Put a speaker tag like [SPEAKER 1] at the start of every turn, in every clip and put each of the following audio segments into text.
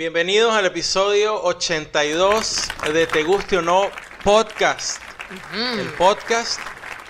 [SPEAKER 1] Bienvenidos al episodio 82 de Te Guste o No Podcast. El podcast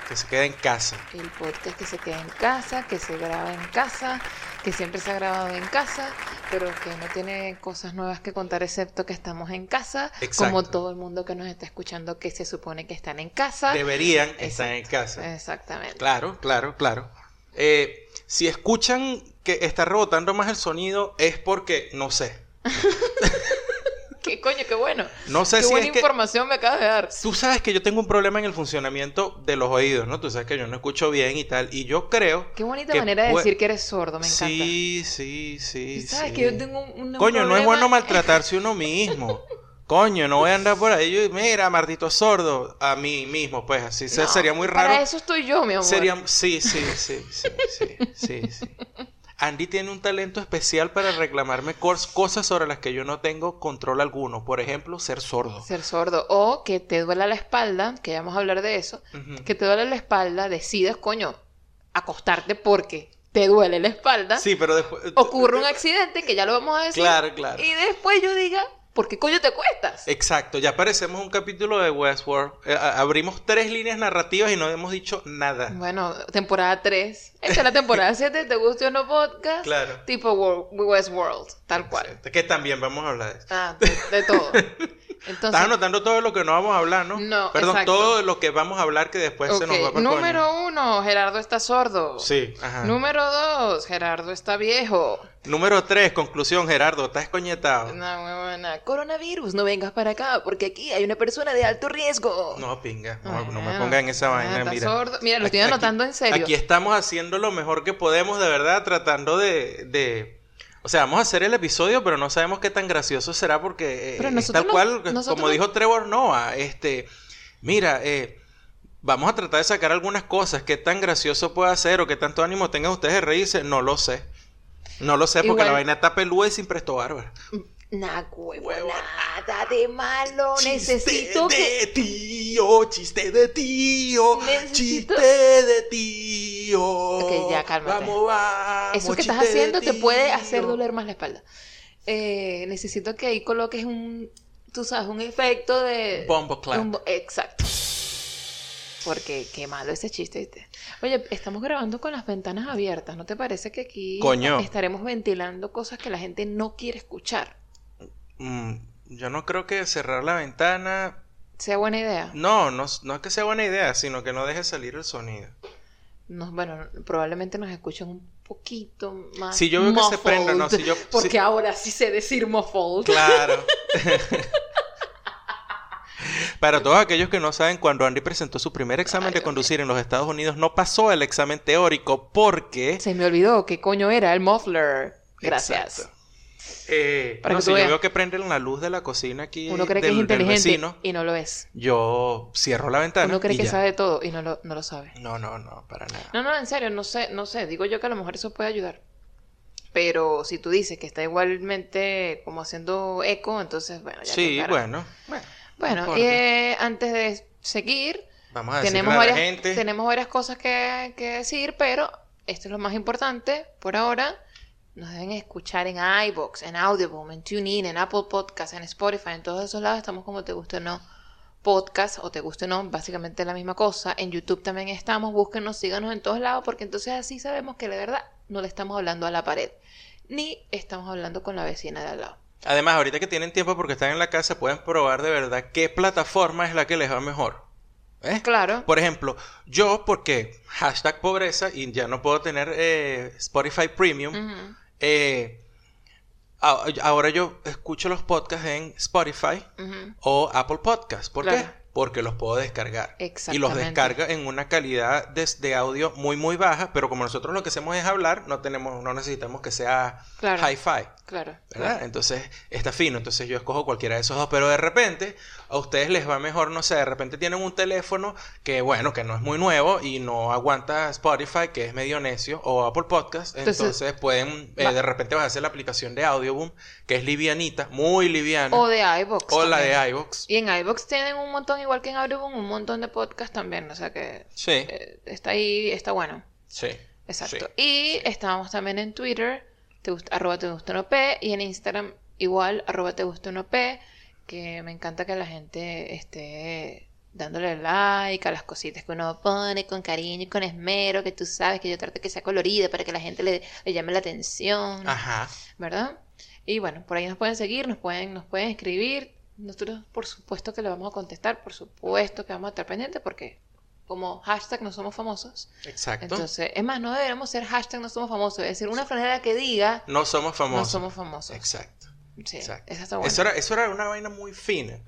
[SPEAKER 1] que se queda en casa.
[SPEAKER 2] El podcast que se queda en casa, que se graba en casa, que siempre se ha grabado en casa, pero que no tiene cosas nuevas que contar excepto que estamos en casa, como todo el mundo que nos está escuchando que se supone que están en casa.
[SPEAKER 1] Deberían estar en casa.
[SPEAKER 2] Exactamente.
[SPEAKER 1] Claro, claro, claro. Eh, si escuchan que está rebotando más el sonido es porque, no sé.
[SPEAKER 2] ¿Qué coño? Qué bueno.
[SPEAKER 1] No sé
[SPEAKER 2] Qué
[SPEAKER 1] si
[SPEAKER 2] buena
[SPEAKER 1] es que...
[SPEAKER 2] información me acabas de dar.
[SPEAKER 1] Tú sabes que yo tengo un problema en el funcionamiento de los oídos, ¿no? Tú sabes que yo no escucho bien y tal. Y yo creo...
[SPEAKER 2] Qué bonita
[SPEAKER 1] que
[SPEAKER 2] manera de decir que eres sordo, me encanta.
[SPEAKER 1] Sí, sí, sí.
[SPEAKER 2] Sabes
[SPEAKER 1] sí.
[SPEAKER 2] que yo tengo un, un
[SPEAKER 1] Coño, no es
[SPEAKER 2] problema-
[SPEAKER 1] bueno maltratarse uno mismo. Coño, no voy a andar por ahí. y, Mira, maldito sordo. A mí mismo, pues así
[SPEAKER 2] No,
[SPEAKER 1] sería muy raro.
[SPEAKER 2] Para eso estoy yo, mi amor.
[SPEAKER 1] Sería, sí, sí, sí, sí, sí, sí, sí. Andy tiene un talento especial para reclamarme cos- cosas sobre las que yo no tengo control alguno. Por ejemplo, ser sordo.
[SPEAKER 2] Ser sordo. O que te duela la espalda, que ya vamos a hablar de eso. Que te duele la espalda, decides, coño, acostarte porque te duele la espalda.
[SPEAKER 1] Sí, pero después...
[SPEAKER 2] Ocurre un accidente, que ya lo vamos a decir.
[SPEAKER 1] Claro, claro.
[SPEAKER 2] Y después yo diga, ¿por qué coño te acuestas?
[SPEAKER 1] Exacto, ya parecemos un capítulo de Westworld. Eh, abrimos tres líneas narrativas y no hemos dicho nada.
[SPEAKER 2] Bueno, temporada 3. Esta es la temporada 7, ¿te gusta o no podcast?
[SPEAKER 1] Claro.
[SPEAKER 2] Tipo Wor- Westworld, tal cual.
[SPEAKER 1] Que también vamos a hablar de eso.
[SPEAKER 2] Ah, de, de todo. Entonces,
[SPEAKER 1] Estás anotando todo lo que no vamos a hablar, ¿no?
[SPEAKER 2] No,
[SPEAKER 1] Perdón,
[SPEAKER 2] exacto.
[SPEAKER 1] todo lo que vamos a hablar que después se nos va para
[SPEAKER 2] número uno, Gerardo está sordo.
[SPEAKER 1] Sí, ajá.
[SPEAKER 2] Número dos, Gerardo está viejo.
[SPEAKER 1] Número tres, conclusión, Gerardo, estás coñetado.
[SPEAKER 2] No, muy buena. Coronavirus, no vengas para acá porque aquí hay una persona de alto riesgo.
[SPEAKER 1] No, pinga, no, no me
[SPEAKER 2] Bueno,
[SPEAKER 1] ponga en esa
[SPEAKER 2] ah,
[SPEAKER 1] vaina,
[SPEAKER 2] está
[SPEAKER 1] mira.
[SPEAKER 2] sordo. Mira, lo estoy
[SPEAKER 1] Aquí-
[SPEAKER 2] anotando en serio.
[SPEAKER 1] Aquí estamos haciendo lo mejor que podemos, de verdad, tratando de, de... O sea, vamos a hacer el episodio, pero no sabemos qué tan gracioso será porque eh, es tal
[SPEAKER 2] no-
[SPEAKER 1] cual, como dijo Trevor Noah, este, mira, eh, vamos a tratar de sacar algunas cosas, qué tan gracioso puede ser o qué tanto ánimo tengan ustedes de reírse, no lo sé. No lo sé porque
[SPEAKER 2] Igual-
[SPEAKER 1] la vaina está peluda y sin presto bárbara.
[SPEAKER 2] Nah, huevo,
[SPEAKER 1] Huevo,
[SPEAKER 2] nada de malo. Necesito
[SPEAKER 1] chiste
[SPEAKER 2] que...
[SPEAKER 1] de tío, chiste de tío,
[SPEAKER 2] Necesito-
[SPEAKER 1] chiste de tío.
[SPEAKER 2] Ok, ya, cálmate.
[SPEAKER 1] Vamos, vamos.
[SPEAKER 2] Eso que estás haciendo te puede hacer doler más la espalda. Eh, necesito que ahí coloques un, tú sabes, un efecto de...
[SPEAKER 1] Bombo clap.
[SPEAKER 2] un Exacto. Porque qué malo ese chiste, ¿viste? Oye, estamos grabando con las ventanas abiertas. ¿No te parece que aquí
[SPEAKER 1] Coño.
[SPEAKER 2] estaremos ventilando cosas que la gente no quiere escuchar?
[SPEAKER 1] Mm, yo no creo que cerrar la ventana.
[SPEAKER 2] ¿Sea buena idea?
[SPEAKER 1] No, no, no es que sea buena idea, sino que no deje salir el sonido.
[SPEAKER 2] No, bueno, probablemente nos escuchen un poquito más.
[SPEAKER 1] Si yo veo que se prenda, no, si yo-
[SPEAKER 2] Porque
[SPEAKER 1] si-
[SPEAKER 2] ahora sí sé decir muffled.
[SPEAKER 1] Claro. Para todos aquellos que no saben, cuando Andy presentó su primer examen
[SPEAKER 2] Ay,
[SPEAKER 1] de conducir en los Estados Unidos, no pasó el examen teórico porque...
[SPEAKER 2] Se me olvidó qué coño era el muffler. Gracias.
[SPEAKER 1] Exacto. Eh,
[SPEAKER 2] Para
[SPEAKER 1] no,
[SPEAKER 2] que
[SPEAKER 1] si yo
[SPEAKER 2] veas.
[SPEAKER 1] veo que prenden la luz de la cocina aquí
[SPEAKER 2] Uno cree
[SPEAKER 1] del,
[SPEAKER 2] que es inteligente
[SPEAKER 1] vecino,
[SPEAKER 2] y no lo es.
[SPEAKER 1] yo cierro la ventana
[SPEAKER 2] Uno cree
[SPEAKER 1] y
[SPEAKER 2] que
[SPEAKER 1] ya.
[SPEAKER 2] sabe todo y no lo, no lo sabe.
[SPEAKER 1] No, no, no, para nada.
[SPEAKER 2] No, no, en serio, no sé, no sé. Digo yo que a lo mejor eso puede ayudar. Pero si tú dices que está igualmente como haciendo eco, entonces, bueno, ya
[SPEAKER 1] sí, bueno. Bueno, no
[SPEAKER 2] Bueno, eh, antes de seguir,
[SPEAKER 1] Vamos a
[SPEAKER 2] tenemos
[SPEAKER 1] a la
[SPEAKER 2] varias,
[SPEAKER 1] gente.
[SPEAKER 2] tenemos varias cosas que, que decir, pero esto es lo más importante por ahora. Nos deben escuchar en iBox, en Audible, en TuneIn, en Apple Podcasts, en Spotify, en todos esos lados estamos como te guste o no podcast o te guste o no, básicamente la misma cosa. En YouTube también estamos, búsquenos, síganos en todos lados porque entonces así sabemos que de verdad no le estamos hablando a la pared, ni estamos hablando con la vecina de al lado.
[SPEAKER 1] Además, ahorita que tienen tiempo porque están en la casa, pueden probar de verdad qué plataforma es la que les va mejor. ¿Eh?
[SPEAKER 2] Claro.
[SPEAKER 1] Por ejemplo, yo porque hashtag pobreza y ya no puedo tener eh, Spotify Premium. Eh, ahora yo escucho los podcasts en Spotify o Apple Podcasts. ¿Por
[SPEAKER 2] Claro.
[SPEAKER 1] qué? Porque los puedo descargar. Y los descarga en una calidad de, de audio muy muy baja, pero como nosotros lo que hacemos es hablar, no tenemos, no necesitamos que sea
[SPEAKER 2] Claro.
[SPEAKER 1] hi-fi.
[SPEAKER 2] Claro.
[SPEAKER 1] ¿verdad? Entonces está fino, entonces yo escojo cualquiera de esos dos, pero de repente a ustedes les va mejor, no sé, de repente tienen un teléfono que bueno, que no es muy nuevo y no aguanta Spotify, que es medio necio, o Apple Podcast, entonces,
[SPEAKER 2] Entonces,
[SPEAKER 1] pueden, eh, de repente vas a hacer la aplicación de Audioboom, que es livianita, muy liviana,
[SPEAKER 2] O de iVoox.
[SPEAKER 1] o la de iVoox.
[SPEAKER 2] Y en iVoox tienen un montón, igual que en Audioboom, un montón de podcasts también. O sea que
[SPEAKER 1] Sí,
[SPEAKER 2] eh, está ahí, está bueno.
[SPEAKER 1] sí.
[SPEAKER 2] Exacto.
[SPEAKER 1] sí.
[SPEAKER 2] Y estábamos también en Twitter, te gusta, arroba te gusta no P, y en Instagram igual, arroba te gusta uno P, que me encanta que la gente esté dándole like a las cositas que uno pone con cariño y con esmero, que tú sabes que yo trato que sea colorida para que la gente le, le llame la atención,
[SPEAKER 1] Ajá.
[SPEAKER 2] ¿verdad? Y bueno, por ahí nos pueden seguir, nos pueden, nos pueden escribir. Nosotros, por supuesto, que le vamos a contestar, por supuesto que vamos a estar pendientes, porque como hashtag no somos famosos.
[SPEAKER 1] Exacto.
[SPEAKER 2] Entonces, es más, no deberíamos ser hashtag no somos famosos, es decir, una franela que diga
[SPEAKER 1] no somos
[SPEAKER 2] no
[SPEAKER 1] famosos.
[SPEAKER 2] somos famosos.
[SPEAKER 1] Exacto.
[SPEAKER 2] Sí,
[SPEAKER 1] Exacto.
[SPEAKER 2] está.
[SPEAKER 1] Eso, era, eso era una vaina muy fina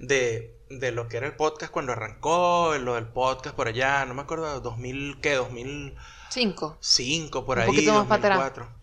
[SPEAKER 1] de, de lo que era el podcast cuando arrancó, lo del podcast por allá, no me acuerdo, 2000, ¿qué? 2005
[SPEAKER 2] Cinco.
[SPEAKER 1] por
[SPEAKER 2] Un
[SPEAKER 1] ahí,
[SPEAKER 2] poquito más para atrás.
[SPEAKER 1] 2004.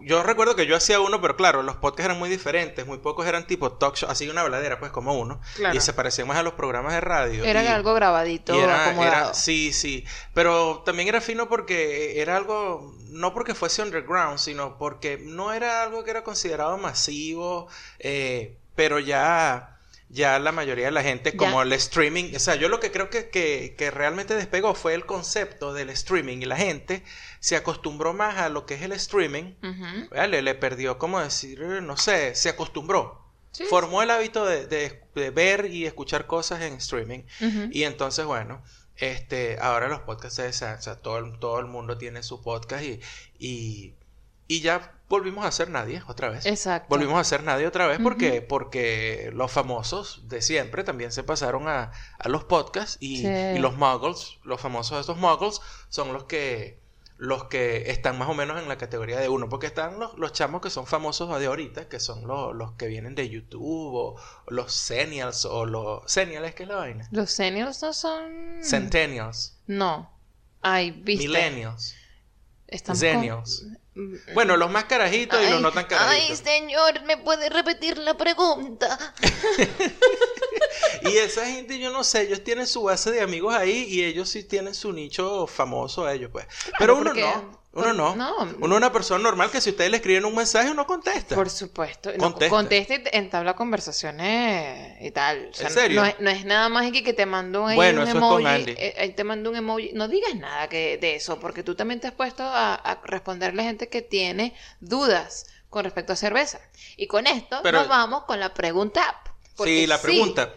[SPEAKER 1] Yo recuerdo que yo hacía uno, pero claro, los podcasts eran muy diferentes, muy pocos eran tipo talk show, así una habladera, pues como uno,
[SPEAKER 2] Claro.
[SPEAKER 1] y se parecían más a los programas de radio.
[SPEAKER 2] Era
[SPEAKER 1] y-
[SPEAKER 2] algo grabadito,
[SPEAKER 1] y era,
[SPEAKER 2] acomodado.
[SPEAKER 1] era- sí, sí, pero también era fino porque era algo, no porque fuese underground, sino porque no era algo que era considerado masivo, eh, pero ya, ya la mayoría de la gente,
[SPEAKER 2] Ya.
[SPEAKER 1] como el streaming, o sea, yo lo que creo que, que, que realmente despegó fue el concepto del streaming y la gente se acostumbró más a lo que es el streaming. ¿verdad? le, le perdió, como decir, no sé, se acostumbró.
[SPEAKER 2] Sí.
[SPEAKER 1] Formó el hábito de, de- de ver y escuchar cosas en streaming. Y entonces, bueno, este, ahora los podcasts, se o sea, todo, el- todo el mundo tiene su podcast y, y, y ya volvimos a ser nadie otra vez.
[SPEAKER 2] Exacto.
[SPEAKER 1] Volvimos a ser nadie otra vez porque, porque los famosos de siempre también se pasaron a, a los podcasts y,
[SPEAKER 2] Sí.
[SPEAKER 1] y los muggles, los famosos de estos muggles, son los que los que están más o menos en la categoría de uno, porque están los, los chamos que son famosos de ahorita, que son los, los que vienen de YouTube, o, o los Senials, o los... Senials, ¿qué es la vaina?
[SPEAKER 2] Los seniors no son...
[SPEAKER 1] Centennials,
[SPEAKER 2] No. Ay, viste.
[SPEAKER 1] Millennials,
[SPEAKER 2] Estamos
[SPEAKER 1] Zenials.
[SPEAKER 2] con-
[SPEAKER 1] Bueno, los más carajitos y los no tan
[SPEAKER 2] Ay,
[SPEAKER 1] carajitos.
[SPEAKER 2] señor, ¿me puede repetir la pregunta?
[SPEAKER 1] Y esa gente, yo no sé, ellos tienen su base de amigos ahí y ellos sí tienen su nicho famoso ellos, pues. Pero uno
[SPEAKER 2] porque-
[SPEAKER 1] no, uno no.
[SPEAKER 2] no.
[SPEAKER 1] Uno es una persona normal que si ustedes le escriben un mensaje, uno contesta.
[SPEAKER 2] Por supuesto. No,
[SPEAKER 1] Contesta.
[SPEAKER 2] contesta y entabla conversaciones y tal. O sea,
[SPEAKER 1] ¿En serio?
[SPEAKER 2] No, es, no es nada más que, que te mando ahí
[SPEAKER 1] Bueno,
[SPEAKER 2] un
[SPEAKER 1] eso es con
[SPEAKER 2] emoji.
[SPEAKER 1] Andy.
[SPEAKER 2] eh, te mando un emoji. No digas nada que, de eso, porque tú también te has puesto a, a responderle a gente que tiene dudas con respecto a cerveza. Y con esto
[SPEAKER 1] Pero-
[SPEAKER 2] nos vamos con la pregunta.
[SPEAKER 1] Sí, la pregunta.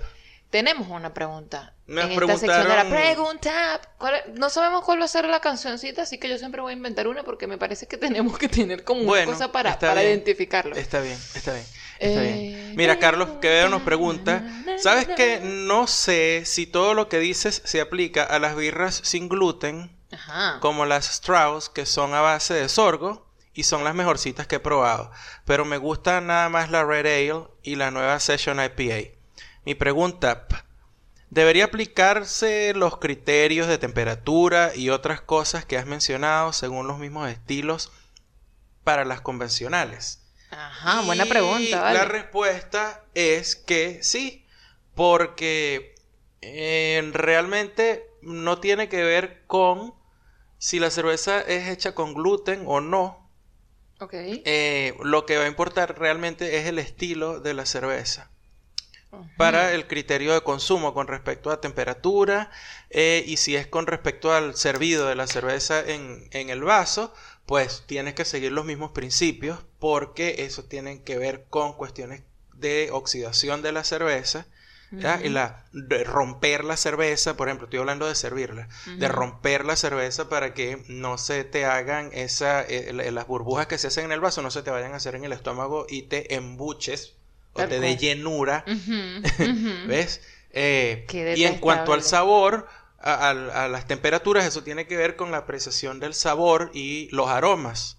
[SPEAKER 2] Tenemos una pregunta.
[SPEAKER 1] Nos
[SPEAKER 2] en esta sección de la pregunta. No sabemos cuál va a ser la cancioncita, así que yo siempre voy a inventar una porque me parece que tenemos que tener como una cosa para, para
[SPEAKER 1] bien.
[SPEAKER 2] identificarlo.
[SPEAKER 1] Está bien, está bien. Está
[SPEAKER 2] Eh,
[SPEAKER 1] bien. Mira, Carlos Quevedo nos pregunta, ¿sabes que no sé si todo lo que dices se aplica a las birras sin gluten,
[SPEAKER 2] Ajá.
[SPEAKER 1] como las Strauss, que son a base de sorgo y son las mejorcitas que he probado, pero me gusta nada más la Red Ale y la nueva Session IPA. Mi pregunta, ¿debería aplicarse los criterios de temperatura y otras cosas que has mencionado según los mismos estilos para las convencionales?
[SPEAKER 2] Ajá, buena pregunta, vale.
[SPEAKER 1] La respuesta es que sí, porque eh, realmente no tiene que ver con si la cerveza es hecha con gluten o no.
[SPEAKER 2] Ok.
[SPEAKER 1] Eh, lo que va a importar realmente es el estilo de la cerveza Para el criterio de consumo con respecto a temperatura eh, y si es con respecto al servido de la cerveza en, en el vaso, pues tienes que seguir los mismos principios porque eso tiene que ver con cuestiones de oxidación de la cerveza. Y la, de romper la cerveza, por ejemplo, estoy hablando de servirla, de romper la cerveza para que no se te hagan esa, eh, la- las burbujas que se hacen en el vaso, no se te vayan a hacer en el estómago y te embuches o
[SPEAKER 2] Tal
[SPEAKER 1] te dé
[SPEAKER 2] cual.
[SPEAKER 1] llenura. ¿Ves? Eh, y en cuanto al sabor, a, a- a las temperaturas, eso tiene que ver con la apreciación del sabor y los aromas.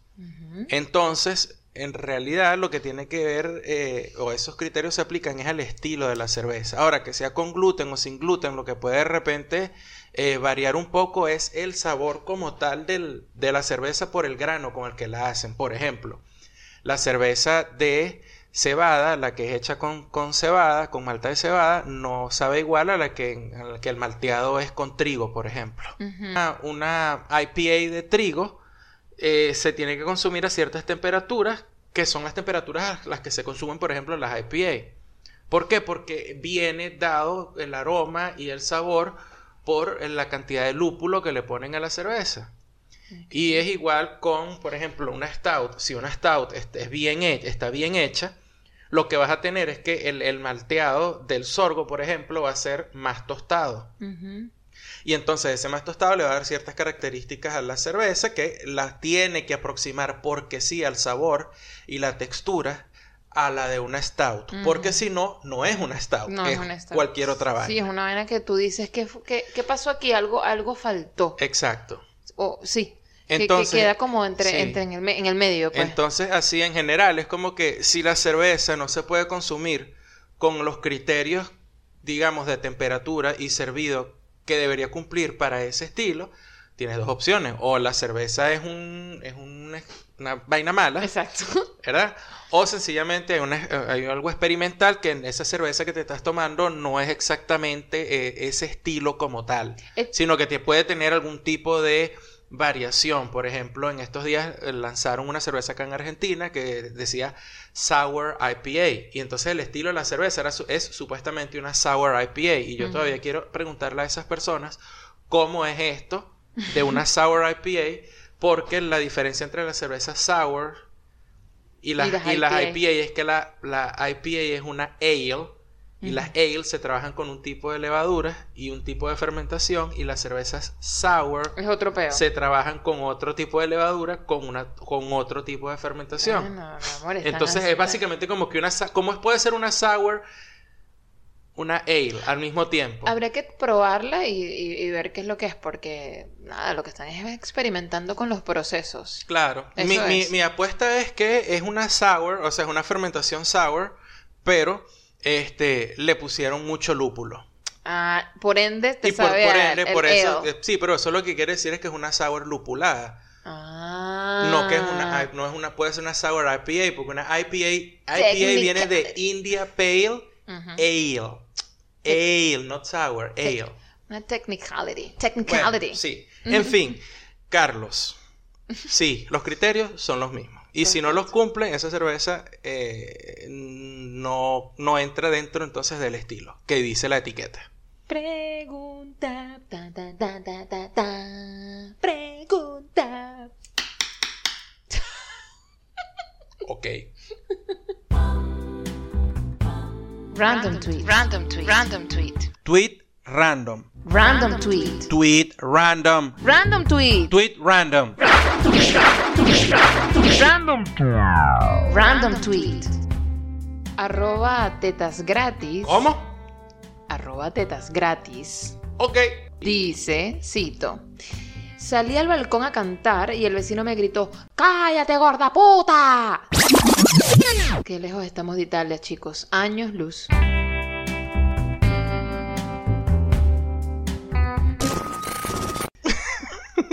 [SPEAKER 1] Entonces, en realidad lo que tiene que ver, eh, o esos criterios se aplican, es al estilo de la cerveza. Ahora, que sea con gluten o sin gluten, lo que puede de repente eh, variar un poco es el sabor como tal del- de la cerveza por el grano con el que la hacen. Por ejemplo, la cerveza de cebada, la que es hecha con, con cebada, con malta de cebada, no sabe igual a la que, a la que el malteado es con trigo, por ejemplo. Una, una IPA de trigo eh, se tiene que consumir a ciertas temperaturas, que son las temperaturas a las que se consumen, por ejemplo, las IPA. ¿Por qué? Porque viene dado el aroma y el sabor por la cantidad de lúpulo que le ponen a la cerveza. Y es igual con, por ejemplo, una stout. Si una stout es, bien hecha, está bien hecha, lo que vas a tener es que el, el malteado del sorgo, por ejemplo, va a ser más tostado. Y entonces ese más tostado le va a dar ciertas características a la cerveza que las tiene que aproximar porque sí al sabor y la textura a la de una stout. Porque si no, no es una stout.
[SPEAKER 2] No
[SPEAKER 1] es
[SPEAKER 2] es una stout.
[SPEAKER 1] cualquier otra vaina.
[SPEAKER 2] Sí, es una vaina que tú dices, ¿qué, fu- qué, qué pasó aquí? Algo, algo faltó.
[SPEAKER 1] Exacto.
[SPEAKER 2] O, sí, que- que,
[SPEAKER 1] Entonces,
[SPEAKER 2] queda como entre,
[SPEAKER 1] sí.
[SPEAKER 2] entre en, el, me- en el medio, pues.
[SPEAKER 1] Entonces, así en general, es como que si la cerveza no se puede consumir con los criterios, digamos, de temperatura y servido que debería cumplir para ese estilo, tienes dos opciones. O la cerveza es, un, es una vaina mala,
[SPEAKER 2] Exacto.
[SPEAKER 1] ¿verdad? O sencillamente hay, una- hay algo experimental que en esa cerveza que te estás tomando no es exactamente eh, ese estilo como tal, sino que te puede tener algún tipo de variación. Por ejemplo, en estos días eh, lanzaron una cerveza acá en Argentina que decía Sour IPA. Y entonces el estilo de la cerveza era es supuestamente una Sour IPA. Y yo todavía quiero preguntarle a esas personas cómo es esto de una Sour IPA, porque la diferencia entre la cerveza Sour y las,
[SPEAKER 2] Y las
[SPEAKER 1] y las
[SPEAKER 2] IPA.
[SPEAKER 1] IPA es que la, la IPA es una ale. Y las ale se trabajan con un tipo de levadura y un tipo de fermentación. Y las cervezas sour
[SPEAKER 2] Es otro peo.
[SPEAKER 1] se trabajan con otro tipo de levadura con, una, con otro tipo de fermentación.
[SPEAKER 2] Mi amor,
[SPEAKER 1] Entonces es básicamente como que una... ¿Cómo puede ser una sour? Una ale al mismo tiempo.
[SPEAKER 2] Habría que probarla y, y- y ver qué es lo que es, porque nada, lo que están es experimentando con los procesos.
[SPEAKER 1] Claro. Mi, mi apuesta es que es una sour, o sea, es una fermentación sour, pero este, le pusieron mucho lúpulo.
[SPEAKER 2] Ah, por ende, te
[SPEAKER 1] y por,
[SPEAKER 2] sabe
[SPEAKER 1] por
[SPEAKER 2] a-
[SPEAKER 1] ende,
[SPEAKER 2] el
[SPEAKER 1] por eso, eh, sí, pero eso lo que quiere decir es que es una sour lupulada.
[SPEAKER 2] Ah.
[SPEAKER 1] No que es una, no es una, puede ser una sour IPA, porque una IPA, IPA viene de. India Pale. Ale. Ale, not sour, ale.
[SPEAKER 2] Una technicality.
[SPEAKER 1] Bueno,
[SPEAKER 2] Technicality.
[SPEAKER 1] sí. En fin, Carlos. Sí, los criterios son los mismos. Y si no los cumplen, esa cerveza eh, no, no entra dentro entonces del estilo que dice la etiqueta.
[SPEAKER 2] Pregunta. Ta, ta, ta, ta, ta, ta. Pregunta.
[SPEAKER 1] Ok.
[SPEAKER 2] Random tweet. Random tweet. Random tweet.
[SPEAKER 1] Tweet random.
[SPEAKER 2] Random tweet.
[SPEAKER 1] Tweet random.
[SPEAKER 2] Random tweet.
[SPEAKER 1] Tweet random.
[SPEAKER 2] Random. Random tweet. Arroba tetas gratis.
[SPEAKER 1] ¿Cómo?
[SPEAKER 2] Arroba tetas gratis.
[SPEAKER 1] Ok.
[SPEAKER 2] Dice, cito. Salí al balcón a cantar y el vecino me gritó, ¡Cállate, gorda puta! Qué lejos estamos de Italia, chicos. Años luz.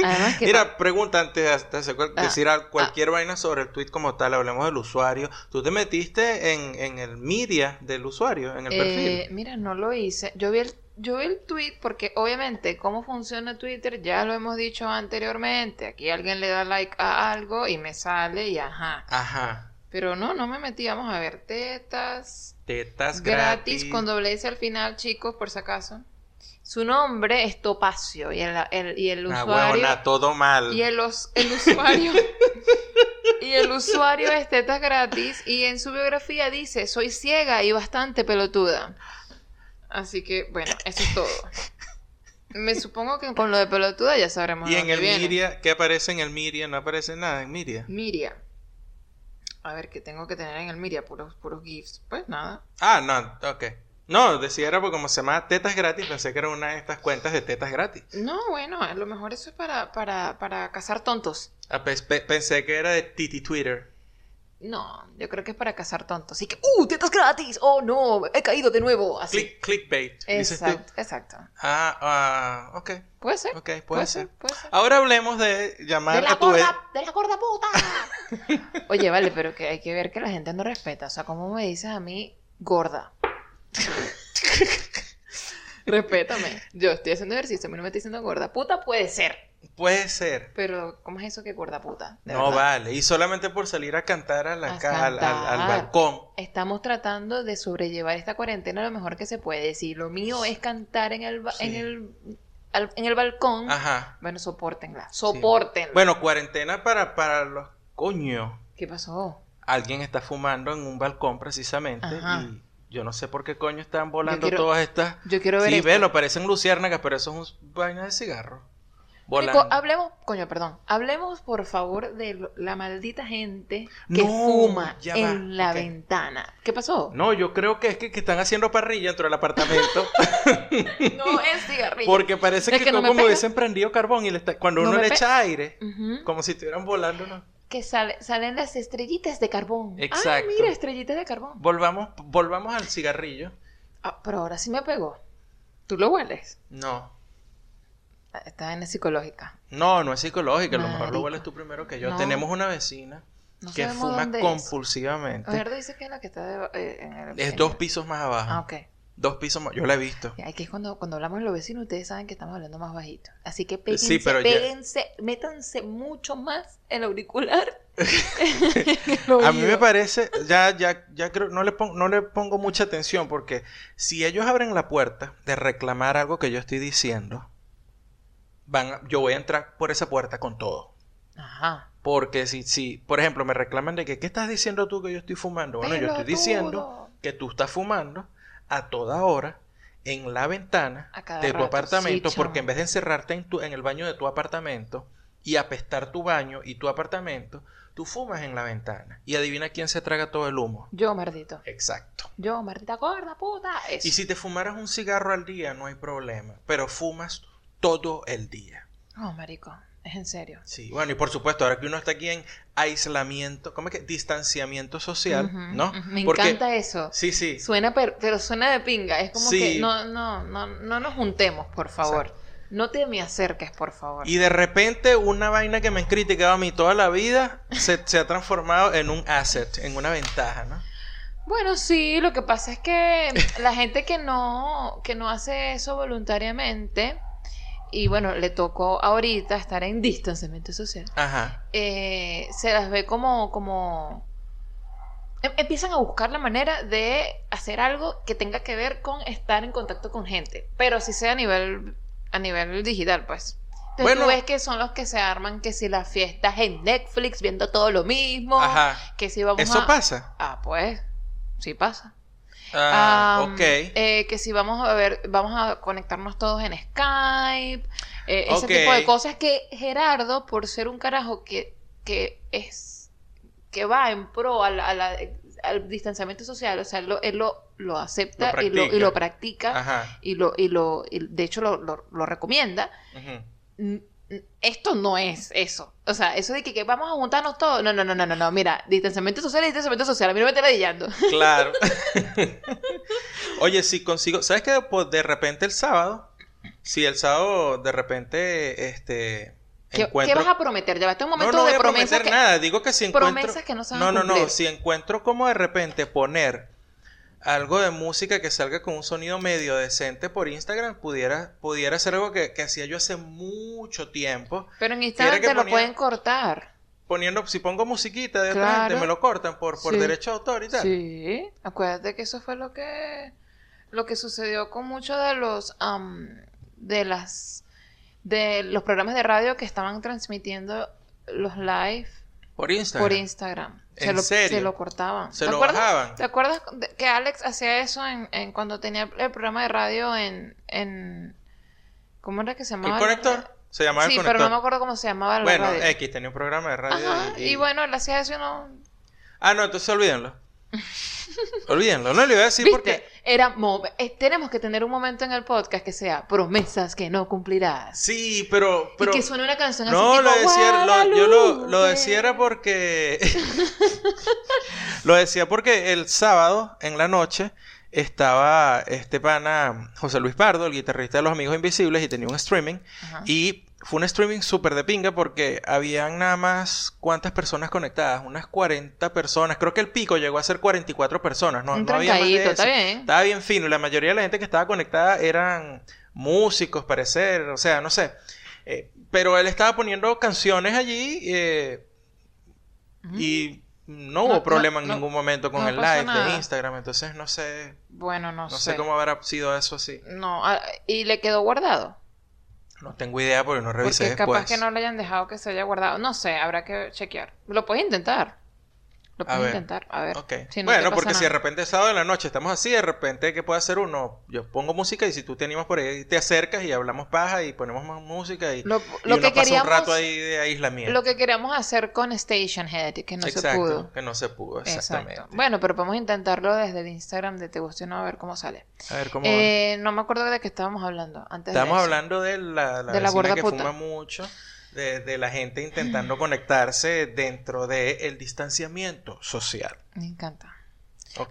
[SPEAKER 2] Además que
[SPEAKER 1] Mira, pregunta antes de
[SPEAKER 2] Ah,
[SPEAKER 1] decir al- cualquier vaina sobre el tweet como tal, hablemos del usuario. ¿Tú te metiste en, en el media del usuario, en el
[SPEAKER 2] Eh,
[SPEAKER 1] perfil?
[SPEAKER 2] mira, no lo hice. Yo vi el, yo vi el tweet porque obviamente cómo funciona Twitter ya lo hemos dicho anteriormente. Aquí alguien le da like a algo y me sale y ajá.
[SPEAKER 1] Ajá.
[SPEAKER 2] Pero no, no me metí. Vamos a ver. Tetas
[SPEAKER 1] Tetas
[SPEAKER 2] gratis,
[SPEAKER 1] gratis.
[SPEAKER 2] con doble S al final, chicos, por si acaso. Su nombre es Topacio y el, el- y el
[SPEAKER 1] Ah,
[SPEAKER 2] usuario...
[SPEAKER 1] huevona, todo mal.
[SPEAKER 2] Y el, el usuario... y el usuario es Tetas Gratis y en su biografía dice, soy ciega y bastante pelotuda. Así que, bueno, eso es todo. Me supongo que con lo de pelotuda ya sabremos
[SPEAKER 1] Y en el
[SPEAKER 2] viene.
[SPEAKER 1] media, ¿qué aparece en el media? No aparece nada en media.
[SPEAKER 2] Miria. A ver, ¿qué tengo que tener en el Miria? Puros, puros GIFs. Pues nada.
[SPEAKER 1] Ah, no, ok. No, decía era porque como se llama tetas gratis, pensé que era una de estas cuentas de tetas gratis.
[SPEAKER 2] No, bueno, a lo mejor eso es para, para, para cazar tontos.
[SPEAKER 1] Ah, pe- pe- pensé que era de Titi Twitter.
[SPEAKER 2] No, yo creo que es para cazar tontos. Así que, ¡uh! ¡Tetas gratis! ¡Oh, no! He caído de nuevo. Así.
[SPEAKER 1] Click, clickbait.
[SPEAKER 2] Exacto, exacto.
[SPEAKER 1] Ah, ah, ok,
[SPEAKER 2] Puede ser.
[SPEAKER 1] ok, puede, ser.
[SPEAKER 2] puede ser.
[SPEAKER 1] Ahora hablemos de llamar
[SPEAKER 2] ¡De la
[SPEAKER 1] a tu... e-
[SPEAKER 2] gorda! ¡De la gorda puta! Oye, vale, pero que hay que ver que la gente no respeta. O sea, ¿cómo me dices a mí gorda? Respétame. Yo estoy haciendo ejercicio, a mí no me estoy diciendo gorda. Puta puede ser.
[SPEAKER 1] Puede ser.
[SPEAKER 2] Pero, ¿cómo es eso que gorda puta? De
[SPEAKER 1] No
[SPEAKER 2] verdad.
[SPEAKER 1] vale. Y solamente por salir a cantar a la
[SPEAKER 2] A
[SPEAKER 1] ca- al, al- al
[SPEAKER 2] cantar.
[SPEAKER 1] balcón.
[SPEAKER 2] Estamos tratando de sobrellevar esta cuarentena lo mejor que se puede. Si lo mío es cantar en el,
[SPEAKER 1] Sí.
[SPEAKER 2] en el, al- en el balcón,
[SPEAKER 1] Ajá.
[SPEAKER 2] bueno, sopórtenla.
[SPEAKER 1] sí.
[SPEAKER 2] Sopórtenla.
[SPEAKER 1] Bueno, cuarentena para, para los... Coño.
[SPEAKER 2] ¿Qué pasó?
[SPEAKER 1] alguien está fumando en un balcón precisamente
[SPEAKER 2] Ajá.
[SPEAKER 1] y yo no sé por qué coño están volando
[SPEAKER 2] quiero-
[SPEAKER 1] todas estas...
[SPEAKER 2] Yo quiero ver
[SPEAKER 1] Sí,
[SPEAKER 2] esto.
[SPEAKER 1] velo, parecen luciérnagas, pero eso es un vaina de cigarro. Volando.
[SPEAKER 2] hablemos, coño, perdón. Hablemos, por favor, de la maldita gente que
[SPEAKER 1] No,
[SPEAKER 2] fuma
[SPEAKER 1] va,
[SPEAKER 2] en la ventana. ¿Qué pasó?
[SPEAKER 1] No, yo creo que es que, que están haciendo parrilla dentro del apartamento.
[SPEAKER 2] No es cigarrillo.
[SPEAKER 1] porque parece
[SPEAKER 2] Es
[SPEAKER 1] que,
[SPEAKER 2] que no
[SPEAKER 1] como hubiesen prendido carbón y le está- cuando
[SPEAKER 2] No
[SPEAKER 1] uno le echa aire, como si estuvieran volando, ¿no?
[SPEAKER 2] Que sale, salen las estrellitas de carbón. Ah,
[SPEAKER 1] Exacto.
[SPEAKER 2] mira, estrellitas de carbón.
[SPEAKER 1] Volvamos, volvamos al cigarrillo.
[SPEAKER 2] Ah, pero ahora sí me pegó. ¿Tú lo hueles?
[SPEAKER 1] No.
[SPEAKER 2] Ah, Está en la psicológica.
[SPEAKER 1] No, no es psicológico, a lo mejor lo hueles tú primero que yo.
[SPEAKER 2] No.
[SPEAKER 1] Tenemos una vecina
[SPEAKER 2] No
[SPEAKER 1] que fuma compulsivamente.
[SPEAKER 2] Gerardo dice que es la que está de- eh, en el...
[SPEAKER 1] Es
[SPEAKER 2] en
[SPEAKER 1] dos
[SPEAKER 2] el-
[SPEAKER 1] pisos más abajo.
[SPEAKER 2] Ah, ok.
[SPEAKER 1] Dos pisos más. Yo la he visto.
[SPEAKER 2] Aquí es cuando, cuando hablamos de los vecinos, ustedes saben que estamos hablando más bajito. Así que péguense,
[SPEAKER 1] Sí, pero ya-
[SPEAKER 2] péguense, métanse mucho más el auricular.
[SPEAKER 1] A mí me parece, ya, ya, ya creo, no le, pongo, no le pongo mucha atención porque si ellos abren la puerta de reclamar algo que yo estoy diciendo, van a- yo voy a entrar por esa puerta con todo.
[SPEAKER 2] Ajá.
[SPEAKER 1] Porque si, si, por ejemplo, me reclaman de que, ¿qué estás diciendo tú que yo estoy fumando? Bueno, yo estoy diciendo que tú estás fumando a toda hora en la ventana de tu
[SPEAKER 2] rato,
[SPEAKER 1] apartamento
[SPEAKER 2] sí,
[SPEAKER 1] porque en vez de encerrarte en, tu, en el baño de tu apartamento y apestar tu baño y tu apartamento, tú fumas en la ventana. Y adivina quién se traga todo el humo.
[SPEAKER 2] Yo, maldito.
[SPEAKER 1] Exacto.
[SPEAKER 2] Yo, maldita gorda, puta. Eso.
[SPEAKER 1] Y si te fumaras un cigarro al día, no hay problema. Pero fumas todo el día.
[SPEAKER 2] Oh, marico. Es en serio.
[SPEAKER 1] Sí, bueno, y por supuesto, ahora que uno está aquí en aislamiento, ¿cómo es que? Distanciamiento social, ¿no?
[SPEAKER 2] Me
[SPEAKER 1] Porque-
[SPEAKER 2] encanta eso.
[SPEAKER 1] Sí, sí.
[SPEAKER 2] Suena, per- pero suena de pinga. Es como
[SPEAKER 1] Sí.
[SPEAKER 2] que no, no, no, no nos juntemos, por favor. No te me acerques, por favor.
[SPEAKER 1] Y de repente una vaina que me han criticado a mí toda la vida se, se ha transformado en un asset, en una ventaja, ¿no?
[SPEAKER 2] Bueno, sí, lo que pasa es que la gente que no, que no hace eso voluntariamente, y bueno, le tocó ahorita estar en distanciamiento social,
[SPEAKER 1] Ajá.
[SPEAKER 2] eh, se las ve como, como... em- Empiezan a buscar la manera de hacer algo que tenga que ver con estar en contacto con gente, pero si sea a nivel, a nivel digital, pues. Entonces
[SPEAKER 1] Bueno.
[SPEAKER 2] tú ves que son los que se arman, que si las fiestas en Netflix, viendo todo lo mismo,
[SPEAKER 1] Ajá.
[SPEAKER 2] que si vamos
[SPEAKER 1] ¿Eso
[SPEAKER 2] a...
[SPEAKER 1] pasa?
[SPEAKER 2] Ah, pues, sí pasa.
[SPEAKER 1] Ah, ok.
[SPEAKER 2] eh, que si vamos a ver, vamos a conectarnos todos en Skype, eh, ese tipo de cosas que Gerardo, por ser un carajo que, que es, que va en pro a la- a la- al distanciamiento social, o sea, él lo, él lo, lo acepta
[SPEAKER 1] Lo
[SPEAKER 2] y, lo, y
[SPEAKER 1] practica.
[SPEAKER 2] lo practica
[SPEAKER 1] Ajá.
[SPEAKER 2] y lo, y lo, y de hecho lo, lo- lo recomienda. N- Esto no es eso. O sea, eso de que, que vamos a juntarnos todos. No, no, no, no, no, no. Mira, distanciamiento social y distanciamiento social. A mí no me está ladillando.
[SPEAKER 1] Claro. Oye, si consigo, ¿sabes qué? Pues de repente el sábado, si el sábado de repente, este,
[SPEAKER 2] ¿Qué,
[SPEAKER 1] encuentro...
[SPEAKER 2] qué vas a prometer? Ya va, este es un
[SPEAKER 1] No,
[SPEAKER 2] momento
[SPEAKER 1] no voy
[SPEAKER 2] de
[SPEAKER 1] a
[SPEAKER 2] promesas
[SPEAKER 1] prometer
[SPEAKER 2] que...
[SPEAKER 1] nada. Digo que si encuentro...
[SPEAKER 2] promesas que no se van
[SPEAKER 1] No,
[SPEAKER 2] a
[SPEAKER 1] no, no. Si encuentro como de repente poner algo de música que salga con un sonido medio decente por Instagram, pudiera, pudiera ser algo que, que hacía yo hace mucho tiempo.
[SPEAKER 2] Pero en Instagram te lo pueden cortar.
[SPEAKER 1] Poniendo, si pongo musiquita de otra
[SPEAKER 2] Claro.
[SPEAKER 1] gente, me lo cortan por, por
[SPEAKER 2] Sí.
[SPEAKER 1] derecho de autor y tal.
[SPEAKER 2] Sí. Acuérdate que eso fue lo que... Lo que sucedió con muchos de los... am, de las... De los programas de radio que estaban transmitiendo los live
[SPEAKER 1] Por Instagram.
[SPEAKER 2] por Instagram. Se
[SPEAKER 1] ¿En
[SPEAKER 2] lo,
[SPEAKER 1] serio?
[SPEAKER 2] se lo cortaban.
[SPEAKER 1] Se
[SPEAKER 2] ¿Te
[SPEAKER 1] lo
[SPEAKER 2] acuerdas?
[SPEAKER 1] bajaban.
[SPEAKER 2] ¿Te acuerdas que Alex hacía eso en, en cuando tenía el programa de radio en, en ¿cómo era que se
[SPEAKER 1] ¿El
[SPEAKER 2] llamaba?
[SPEAKER 1] conector? Se llamaba
[SPEAKER 2] Sí,
[SPEAKER 1] el
[SPEAKER 2] pero
[SPEAKER 1] conector.
[SPEAKER 2] no me acuerdo cómo se llamaba la
[SPEAKER 1] bueno,
[SPEAKER 2] radio.
[SPEAKER 1] X tenía un programa de radio.
[SPEAKER 2] Ajá,
[SPEAKER 1] y,
[SPEAKER 2] y... bueno, él hacía eso y no...
[SPEAKER 1] Ah, no, entonces olvídenlo. olvídenlo. No le iba a decir
[SPEAKER 2] ¿Viste?
[SPEAKER 1] porque.
[SPEAKER 2] Era eh, tenemos que tener un momento en el podcast que sea promesas que no cumplirás.
[SPEAKER 1] Sí, pero. pero...
[SPEAKER 2] y que suene una canción
[SPEAKER 1] No,
[SPEAKER 2] así
[SPEAKER 1] lo
[SPEAKER 2] tipo,
[SPEAKER 1] decía, lo- yo lo, decía era porque. lo decía porque el sábado en la noche estaba este pana José Luis Pardo, el guitarrista de Los Amigos Invisibles, y tenía un streaming.
[SPEAKER 2] Ajá.
[SPEAKER 1] Y fue un streaming súper de pinga porque habían nada más cuántas personas conectadas, unas 40 personas. Creo que el pico llegó a ser 44 personas, no,
[SPEAKER 2] Un
[SPEAKER 1] no había más de eso.
[SPEAKER 2] está bien.
[SPEAKER 1] Estaba bien fino y la mayoría de la gente que estaba conectada eran músicos, parecer, o sea, no sé. Eh, pero él estaba poniendo canciones allí eh, y no hubo
[SPEAKER 2] No,
[SPEAKER 1] problema
[SPEAKER 2] no,
[SPEAKER 1] en
[SPEAKER 2] no,
[SPEAKER 1] ningún momento con
[SPEAKER 2] no
[SPEAKER 1] el live
[SPEAKER 2] nada.
[SPEAKER 1] de Instagram, entonces no sé,
[SPEAKER 2] Bueno, no,
[SPEAKER 1] no
[SPEAKER 2] sé.
[SPEAKER 1] sé cómo habrá sido eso así.
[SPEAKER 2] No, ah, y le quedó guardado.
[SPEAKER 1] No tengo idea porque no revisé
[SPEAKER 2] Porque capaz
[SPEAKER 1] después.
[SPEAKER 2] que no le hayan dejado que se haya guardado. No sé, habrá que chequear. Lo puedes intentar. Lo
[SPEAKER 1] A ver.
[SPEAKER 2] intentar, a ver. Si no
[SPEAKER 1] bueno, porque si de repente es sábado en la noche estamos así, de repente, ¿qué puede hacer uno? Yo pongo música y si tú te animas por ahí, te acercas y hablamos paja y ponemos más música y,
[SPEAKER 2] Lo,
[SPEAKER 1] y
[SPEAKER 2] lo
[SPEAKER 1] uno
[SPEAKER 2] que
[SPEAKER 1] pasa
[SPEAKER 2] queríamos,
[SPEAKER 1] un rato ahí de aislamiento.
[SPEAKER 2] lo que queríamos hacer con Stationhead, que no
[SPEAKER 1] Exacto,
[SPEAKER 2] se pudo.
[SPEAKER 1] que no se pudo, exactamente.
[SPEAKER 2] Exacto. Bueno, pero podemos intentarlo desde el Instagram de Te Guste No a ver cómo sale.
[SPEAKER 1] A ver cómo va?
[SPEAKER 2] Eh, no me acuerdo de qué estábamos hablando antes de
[SPEAKER 1] Estamos
[SPEAKER 2] eso.
[SPEAKER 1] hablando de la, la
[SPEAKER 2] De la gorda
[SPEAKER 1] que
[SPEAKER 2] puta.
[SPEAKER 1] fuma mucho, de, de la gente intentando conectarse dentro del distanciamiento social.
[SPEAKER 2] Me encanta.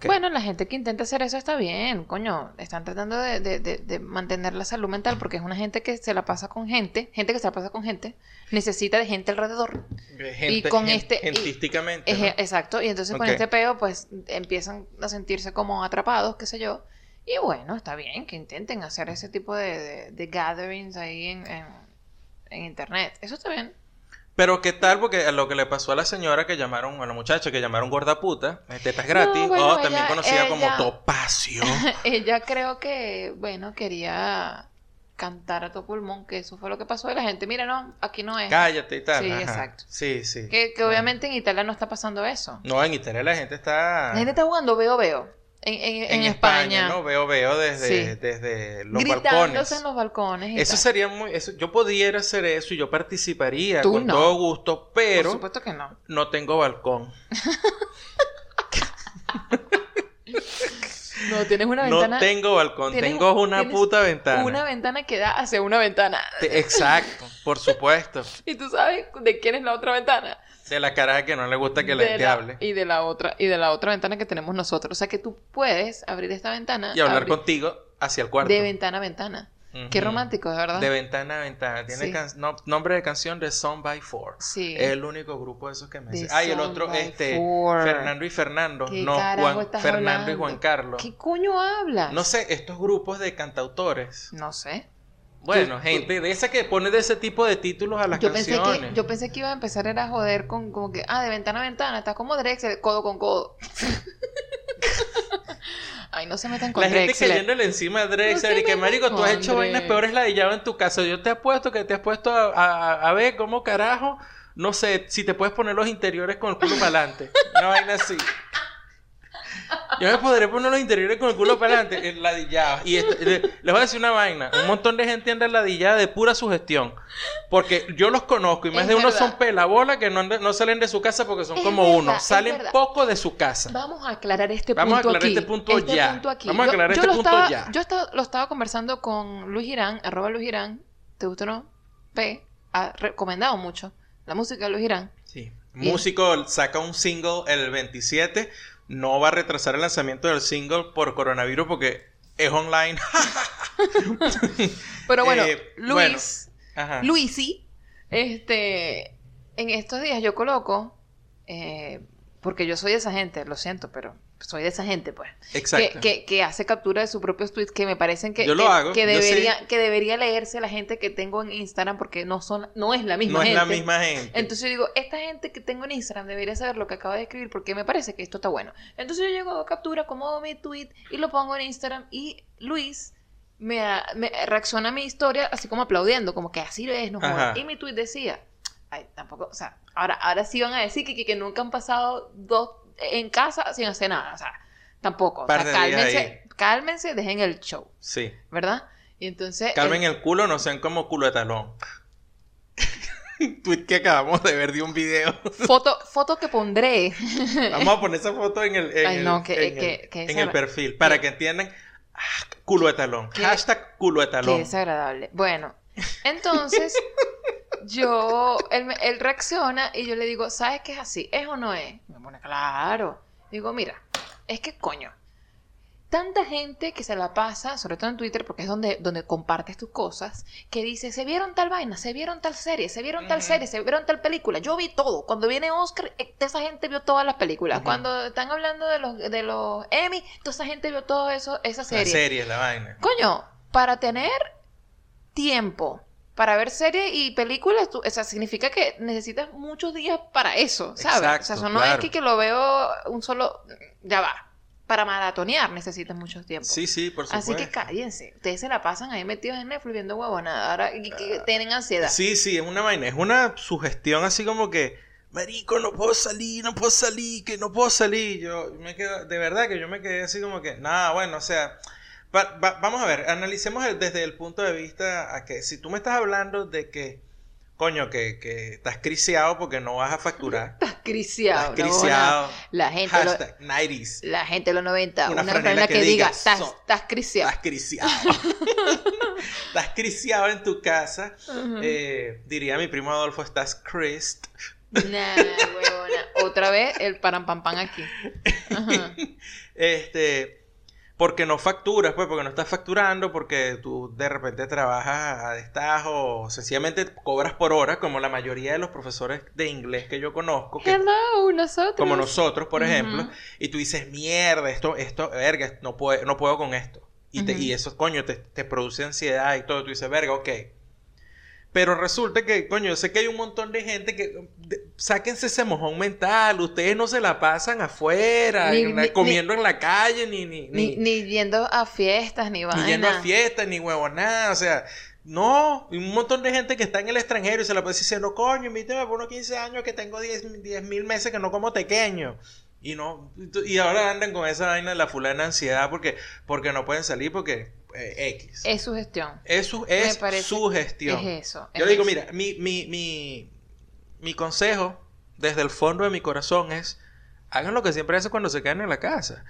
[SPEAKER 2] Bueno, la gente que intenta hacer eso está bien, coño. Están tratando de, de- de- de mantener la salud mental porque es una gente que se la pasa con gente, gente que se la pasa con gente, necesita de gente alrededor.
[SPEAKER 1] Gente-
[SPEAKER 2] y con
[SPEAKER 1] gen-
[SPEAKER 2] este-
[SPEAKER 1] Gentísticamente.
[SPEAKER 2] Exacto, y entonces con este peo pues empiezan a sentirse como atrapados, qué sé yo. Y bueno, está bien que intenten hacer ese tipo de, de- de gatherings ahí en, en- en internet. Eso está bien.
[SPEAKER 1] Pero qué tal, porque a lo que le pasó a la señora que llamaron, a la muchacha que llamaron gorda puta, eh, tetas gratis,
[SPEAKER 2] bueno,
[SPEAKER 1] o también
[SPEAKER 2] ella-
[SPEAKER 1] conocida como Topacio.
[SPEAKER 2] Ella creo que, bueno, quería cantar a tu pulmón, que eso fue lo que pasó. Y la gente, mira, no, aquí no es.
[SPEAKER 1] Cállate y tal.
[SPEAKER 2] Sí,
[SPEAKER 1] ajá.
[SPEAKER 2] exacto.
[SPEAKER 1] Sí, sí.
[SPEAKER 2] Que, que obviamente en Italia no está pasando eso.
[SPEAKER 1] No, en Italia la gente está...
[SPEAKER 2] La gente está jugando veo veo. En, en, en España.
[SPEAKER 1] ¿no? Veo, veo desde,
[SPEAKER 2] Sí.
[SPEAKER 1] desde los
[SPEAKER 2] gritándose
[SPEAKER 1] balcones.
[SPEAKER 2] en los balcones. y
[SPEAKER 1] Eso
[SPEAKER 2] tal.
[SPEAKER 1] sería muy... Eso, yo pudiera hacer eso y yo participaría
[SPEAKER 2] Tú
[SPEAKER 1] con
[SPEAKER 2] no.
[SPEAKER 1] todo gusto, pero
[SPEAKER 2] Por supuesto que no.
[SPEAKER 1] no tengo balcón.
[SPEAKER 2] No, tienes una
[SPEAKER 1] No
[SPEAKER 2] ventana.
[SPEAKER 1] tengo balcón, tengo una puta ventana.
[SPEAKER 2] Una ventana que da hacia una ventana.
[SPEAKER 1] Exacto, por supuesto.
[SPEAKER 2] Y tú sabes de quién es la otra ventana.
[SPEAKER 1] De la caraja que no le gusta que la gente
[SPEAKER 2] la-
[SPEAKER 1] hable.
[SPEAKER 2] Y de la otra, y de la otra ventana que tenemos nosotros. O sea que tú puedes abrir esta ventana.
[SPEAKER 1] Y hablar
[SPEAKER 2] abrir
[SPEAKER 1] contigo hacia el cuarto.
[SPEAKER 2] de ventana a ventana. Qué romántico, de verdad.
[SPEAKER 1] De ventana a ventana. Tiene
[SPEAKER 2] Sí.
[SPEAKER 1] can- no- nombre de canción de Song by Four.
[SPEAKER 2] Sí.
[SPEAKER 1] Es el único grupo de esos que me sé. Ah, y el otro, este,
[SPEAKER 2] Four.
[SPEAKER 1] Fernando y Fernando.
[SPEAKER 2] ¿Qué
[SPEAKER 1] No, Juan,
[SPEAKER 2] estás
[SPEAKER 1] Fernando y? Juan Carlos.
[SPEAKER 2] ¿Qué coño hablas?
[SPEAKER 1] No sé, estos grupos de cantautores.
[SPEAKER 2] No sé.
[SPEAKER 1] Bueno,
[SPEAKER 2] Tú-
[SPEAKER 1] gente de esa que pone de ese tipo de títulos a las
[SPEAKER 2] Yo pensé,
[SPEAKER 1] canciones.
[SPEAKER 2] que, yo pensé que iba a empezar era a joder con como que, ah, de ventana a ventana, está como Drexel, codo con codo. Ay, no se metan con
[SPEAKER 1] La gente
[SPEAKER 2] Drexel.
[SPEAKER 1] cayéndole encima a Drexler
[SPEAKER 2] No
[SPEAKER 1] y que, marico, tú has hecho vainas
[SPEAKER 2] Drexler.
[SPEAKER 1] peores ladillado en tu casa. Yo te apuesto que te has puesto a, a- a ver cómo carajo, no sé, si te puedes poner los interiores con el culo para adelante. Una vaina así. Yo me podré poner los interiores con el culo para adelante, el ladillado. Y esto- le- les voy a decir una vaina. Un montón de gente anda ladillada de pura sugestión. Porque yo los conozco y más
[SPEAKER 2] Es
[SPEAKER 1] de uno
[SPEAKER 2] verdad.
[SPEAKER 1] son pelabolas que no, salen de su casa porque son
[SPEAKER 2] Es
[SPEAKER 1] como
[SPEAKER 2] verdad,
[SPEAKER 1] uno. Salen poco de su casa.
[SPEAKER 2] Vamos a aclarar este
[SPEAKER 1] Vamos a
[SPEAKER 2] punto
[SPEAKER 1] aclarar
[SPEAKER 2] aquí.
[SPEAKER 1] este punto ya.
[SPEAKER 2] aquí.
[SPEAKER 1] Vamos a aclarar
[SPEAKER 2] yo
[SPEAKER 1] este punto
[SPEAKER 2] estaba-
[SPEAKER 1] ya.
[SPEAKER 2] Yo estaba- lo estaba conversando con Luis Girán, arroba Luis Girán, ¿te gusta o no? P, ha recomendado mucho la música de Luis Girán.
[SPEAKER 1] Sí. Músico saca un single el 27. No va a retrasar el lanzamiento del single por coronavirus porque es online.
[SPEAKER 2] Pero bueno,
[SPEAKER 1] Eh,
[SPEAKER 2] Luis. Luisi, este, en estos días yo coloco, eh, porque yo soy de esa gente, lo siento, pero soy de esa gente, pues.
[SPEAKER 1] Exacto.
[SPEAKER 2] Que, que, que hace captura de sus propios tweets que me parecen que,
[SPEAKER 1] Yo lo
[SPEAKER 2] que,
[SPEAKER 1] hago,
[SPEAKER 2] que
[SPEAKER 1] yo
[SPEAKER 2] debería, que debería leerse la gente que tengo en Instagram porque no son, no es la misma
[SPEAKER 1] no es
[SPEAKER 2] gente.
[SPEAKER 1] la misma gente.
[SPEAKER 2] Entonces yo digo, esta gente que tengo en Instagram debería saber lo que acaba de escribir porque me parece que esto está bueno. Entonces yo llego a captura, acomodo mi tweet y lo pongo en Instagram y Luis me, me reacciona a mi historia así como aplaudiendo, como que así es, no. Y mi tweet decía, ay, tampoco, o sea, ahora, ahora sí van a decir que, que, que nunca han pasado dos en casa sin hacer nada, o sea, tampoco. O sea, cálmense, cálmense, dejen el show,
[SPEAKER 1] Sí.
[SPEAKER 2] ¿verdad? Y entonces...
[SPEAKER 1] Calmen
[SPEAKER 2] el-
[SPEAKER 1] el culo, no sean como culo de talón. Tweet que acabamos de ver de un video.
[SPEAKER 2] Foto, foto que pondré.
[SPEAKER 1] Vamos a poner esa foto en el, en
[SPEAKER 2] Ay,
[SPEAKER 1] el-
[SPEAKER 2] no, que-
[SPEAKER 1] en
[SPEAKER 2] que-
[SPEAKER 1] el-
[SPEAKER 2] que
[SPEAKER 1] en
[SPEAKER 2] esa-
[SPEAKER 1] el perfil para que entiendan. ah, culo de talón. Hashtag culo de
[SPEAKER 2] Qué
[SPEAKER 1] talón.
[SPEAKER 2] desagradable. Bueno, entonces yo, él, reacciona y yo le digo, ¿sabes qué es así? ¿Es o no es? Me pone, claro. Digo, mira, es que coño, tanta gente que se la pasa, sobre todo en Twitter, porque es donde, donde compartes tus cosas, que dice, se vieron tal vaina, se vieron tal serie, se vieron tal serie, se vieron tal película. Yo vi todo. Cuando viene Oscar, eh, esa gente vio todas las películas. Cuando están hablando de los, de los Emmy, toda esa gente vio todo eso, esa
[SPEAKER 1] La
[SPEAKER 2] serie.
[SPEAKER 1] serie, la vaina.
[SPEAKER 2] Coño, para tener tiempo para ver series y películas, tú- o sea, significa que necesitas muchos días para eso, ¿sabes?
[SPEAKER 1] Exacto,
[SPEAKER 2] o sea, eso no
[SPEAKER 1] claro.
[SPEAKER 2] es que, que lo veo un solo, ya va. Para maratonear necesitas mucho tiempo.
[SPEAKER 1] Sí, sí, por supuesto.
[SPEAKER 2] Así que cállense. Ustedes se la pasan ahí metidos en Netflix viendo huevonada. Ahora y que tienen ansiedad.
[SPEAKER 1] Sí, sí, es una vaina, es una sugestión así como que, marico, no puedo salir, no puedo salir, que no puedo salir. Yo me quedo, de verdad que yo me quedé así como que, nada, bueno, o sea, va- va- vamos a ver, analicemos el- desde el punto de vista a que si tú me estás hablando de que, coño, que, que estás criciado porque no vas a facturar.
[SPEAKER 2] Estás criciado.
[SPEAKER 1] Estás
[SPEAKER 2] ¿no?
[SPEAKER 1] criciado.
[SPEAKER 2] La gente, lo-
[SPEAKER 1] Hashtag 90s.
[SPEAKER 2] la gente de los 90,
[SPEAKER 1] Una
[SPEAKER 2] una,
[SPEAKER 1] franela que
[SPEAKER 2] que, diga, estás,
[SPEAKER 1] "So-
[SPEAKER 2] estás criciado.
[SPEAKER 1] Estás criciado. estás criciado en tu casa. Eh, diría mi primo Adolfo, estás crist.
[SPEAKER 2] Nah, huevona. Otra vez el param pam pam aquí. Ajá.
[SPEAKER 1] Este, porque no facturas, pues, porque no estás facturando, porque tú de repente trabajas a destajo, o sencillamente cobras por hora, como la mayoría de los profesores de inglés que yo conozco, que,
[SPEAKER 2] Hello, nosotros.
[SPEAKER 1] como nosotros, por ejemplo, y tú dices, mierda, esto, esto, verga, no puedo, no puedo con esto. Y, te- y eso, coño, te, te produce ansiedad y todo. Tú dices, verga, ok. Pero resulta que, coño, yo sé que hay un montón de gente que... de- sáquense ese mojón mental. Ustedes no se la pasan afuera,
[SPEAKER 2] Ni-
[SPEAKER 1] en la-
[SPEAKER 2] ni-
[SPEAKER 1] comiendo en la calle, ni... Ni,
[SPEAKER 2] Ni, ni yendo a fiestas, ni
[SPEAKER 1] ni
[SPEAKER 2] vaina.
[SPEAKER 1] yendo a fiestas, ni huevonada. O sea, no. Un montón de gente que está en el extranjero y se la puede decir diciendo, coño, invítame por unos 15 años que tengo 10 mil meses que no como pequeño. Y no, y ahora andan con esa vaina de la fulana ansiedad porque, porque no pueden salir porque eh, X.
[SPEAKER 2] Es su gestión.
[SPEAKER 1] Es su, es su gestión.
[SPEAKER 2] Es eso.
[SPEAKER 1] Yo digo, mira, mi, mi, mi, mi consejo desde el fondo de mi corazón es, hagan lo que siempre hacen cuando se quedan en la casa.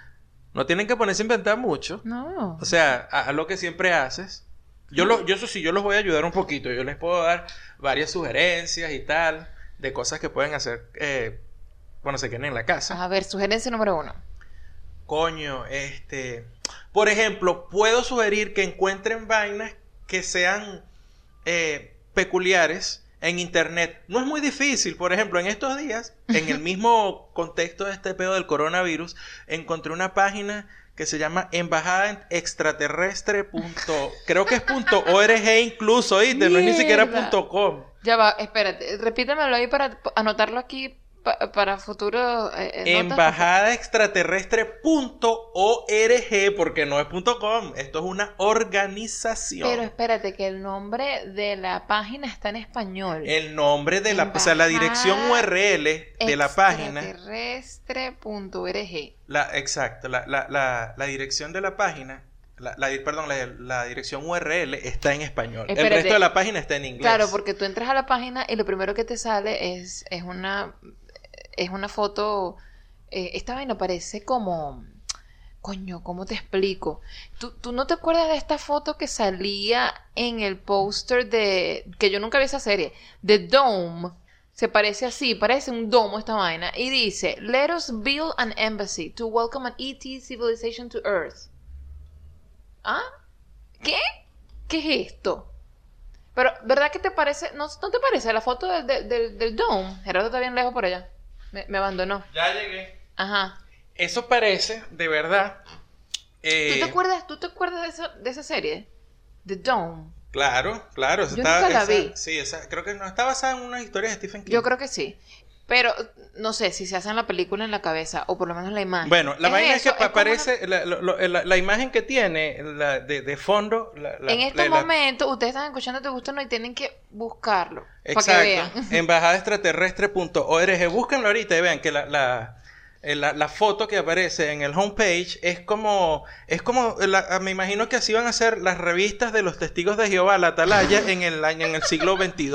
[SPEAKER 1] No tienen que ponerse a inventar mucho.
[SPEAKER 2] No.
[SPEAKER 1] O sea, a, a lo que siempre haces. Yo, lo, yo eso sí, yo los voy a ayudar un poquito. Yo les puedo dar varias sugerencias y tal de cosas que pueden hacer eh, cuando se queden en la casa.
[SPEAKER 2] A ver, sugerencia número uno.
[SPEAKER 1] Coño, este... Por ejemplo, puedo sugerir que encuentren vainas que sean eh, peculiares en internet. No es muy difícil. Por ejemplo, en estos días, en el mismo contexto de este pedo del coronavirus, encontré una página que se llama embajada extraterrestre. punto- Creo que es punto .org incluso, ¿oíste? No es ni siquiera punto .com.
[SPEAKER 2] Ya va, espérate. Repítemelo ahí para anotarlo aquí pa- para futuro. eh, eh, notas.
[SPEAKER 1] Embajada extraterrestre.org, porque no es punto .com, esto es una organización.
[SPEAKER 2] Pero espérate, que el nombre de la página está en español.
[SPEAKER 1] El nombre de la, o sea, la dirección URL de la página,
[SPEAKER 2] Extraterrestre.org.
[SPEAKER 1] la, exacto, la, la, la, la dirección de la página, la, la- perdón, la, la dirección URL está en español. El resto de la página está en inglés.
[SPEAKER 2] Claro, porque tú entras a la página y lo primero que te sale es, es una es una foto. eh, esta vaina parece como. Coño, ¿cómo te explico? ¿Tú, tú no te acuerdas de esta foto que salía en el póster de. que yo nunca vi esa serie? The Dome. Se parece así, parece un domo esta vaina. Y dice: Let us build an embassy to welcome an ET civilization to Earth. ¿Ah? ¿Qué? ¿Qué es esto? Pero, ¿verdad que te parece? ¿No, no te parece la foto del, del, del, del Dome? Gerardo está bien lejos por allá. Me, me abandonó.
[SPEAKER 1] Ya llegué.
[SPEAKER 2] Ajá.
[SPEAKER 1] Eso parece, de verdad. eh,
[SPEAKER 2] ¿Tú te acuerdas, ¿tú te acuerdas de, esa, de esa serie? The Dome.
[SPEAKER 1] Claro, claro. eso
[SPEAKER 2] Yo
[SPEAKER 1] está-
[SPEAKER 2] nunca la
[SPEAKER 1] esa-
[SPEAKER 2] vi.
[SPEAKER 1] Sí, esa, creo que no está basada en una historia de Stephen King.
[SPEAKER 2] Yo creo que sí. Pero no sé si se hacen la película en la cabeza o por lo menos la imagen.
[SPEAKER 1] Bueno, la vaina es que
[SPEAKER 2] eso,
[SPEAKER 1] pa-
[SPEAKER 2] como
[SPEAKER 1] parece, la, la- la imagen que tiene la de, de fondo.
[SPEAKER 2] En este momento, ustedes están escuchando Te Gusta No y tienen que buscarlo. Para que
[SPEAKER 1] Exacto.
[SPEAKER 2] vean.
[SPEAKER 1] Embajadaextraterrestre.org. Búsquenlo ahorita y vean que la, la, eh, la- la foto que aparece en el homepage es como. Es como. la- me imagino que así van a ser las revistas de los testigos de Jehová, la atalaya, en el en el siglo XXII.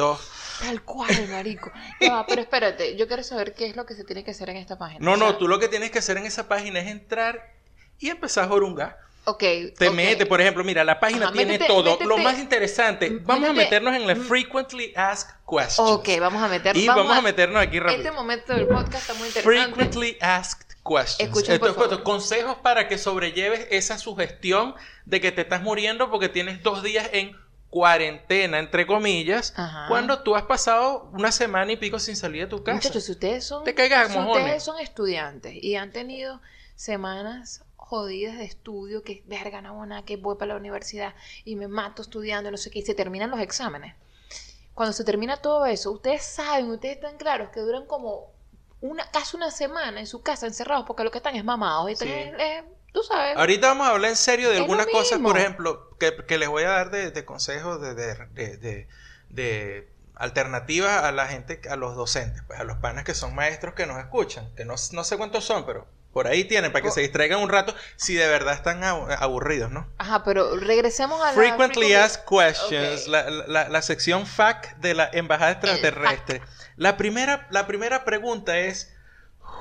[SPEAKER 2] Tal cual, marico. Va, pero espérate, yo quiero saber qué es lo que se tiene que hacer en esta página.
[SPEAKER 1] No,
[SPEAKER 2] O
[SPEAKER 1] no, tú lo que tienes que hacer en esa página es entrar y empezar a jorungar.
[SPEAKER 2] Ok.
[SPEAKER 1] Te
[SPEAKER 2] ok.
[SPEAKER 1] mete, por ejemplo, mira, la página
[SPEAKER 2] Ajá,
[SPEAKER 1] tiene
[SPEAKER 2] métete-
[SPEAKER 1] todo. Lo más interesante, vamos a meternos en la. Frequently Asked Questions.
[SPEAKER 2] Ok, vamos a meter.
[SPEAKER 1] Y vamos, a meternos aquí rápido.
[SPEAKER 2] Este momento del podcast está muy interesante.
[SPEAKER 1] Frequently Asked Questions.
[SPEAKER 2] Escuchen, por
[SPEAKER 1] Esto es
[SPEAKER 2] favor.
[SPEAKER 1] consejos para que sobrelleves esa sugestión de que te estás muriendo porque tienes dos días en cuarentena, entre comillas,
[SPEAKER 2] Ajá.
[SPEAKER 1] cuando tú has pasado una semana y pico sin salir de tu casa.
[SPEAKER 2] Muchachos, si ustedes son,
[SPEAKER 1] Te caigas a
[SPEAKER 2] si
[SPEAKER 1] mojones.
[SPEAKER 2] ustedes son estudiantes y han tenido semanas jodidas de estudio, que verga, no, nada, que voy para la universidad y me mato estudiando, no sé qué, y se terminan los exámenes. Cuando se termina todo eso, ustedes saben, ustedes están claros que duran como una, casi una semana en su casa encerrados porque lo que están es mamados. Y
[SPEAKER 1] Sí.
[SPEAKER 2] Tú sabes.
[SPEAKER 1] Ahorita vamos a hablar en serio de algunas cosas, por ejemplo, que, que les voy a dar de, de consejos de, alternativas a la gente, a los docentes, pues a los panas que son maestros que nos escuchan, que no, no sé cuántos son, pero por ahí tienen, para que
[SPEAKER 2] Por-
[SPEAKER 1] se distraigan un rato si de verdad están abu- aburridos, ¿no?
[SPEAKER 2] Ajá, pero regresemos a la...
[SPEAKER 1] Frequently asked questions, la, la- la sección FAQ de la Embajada Extraterrestre. La primera, la primera pregunta es,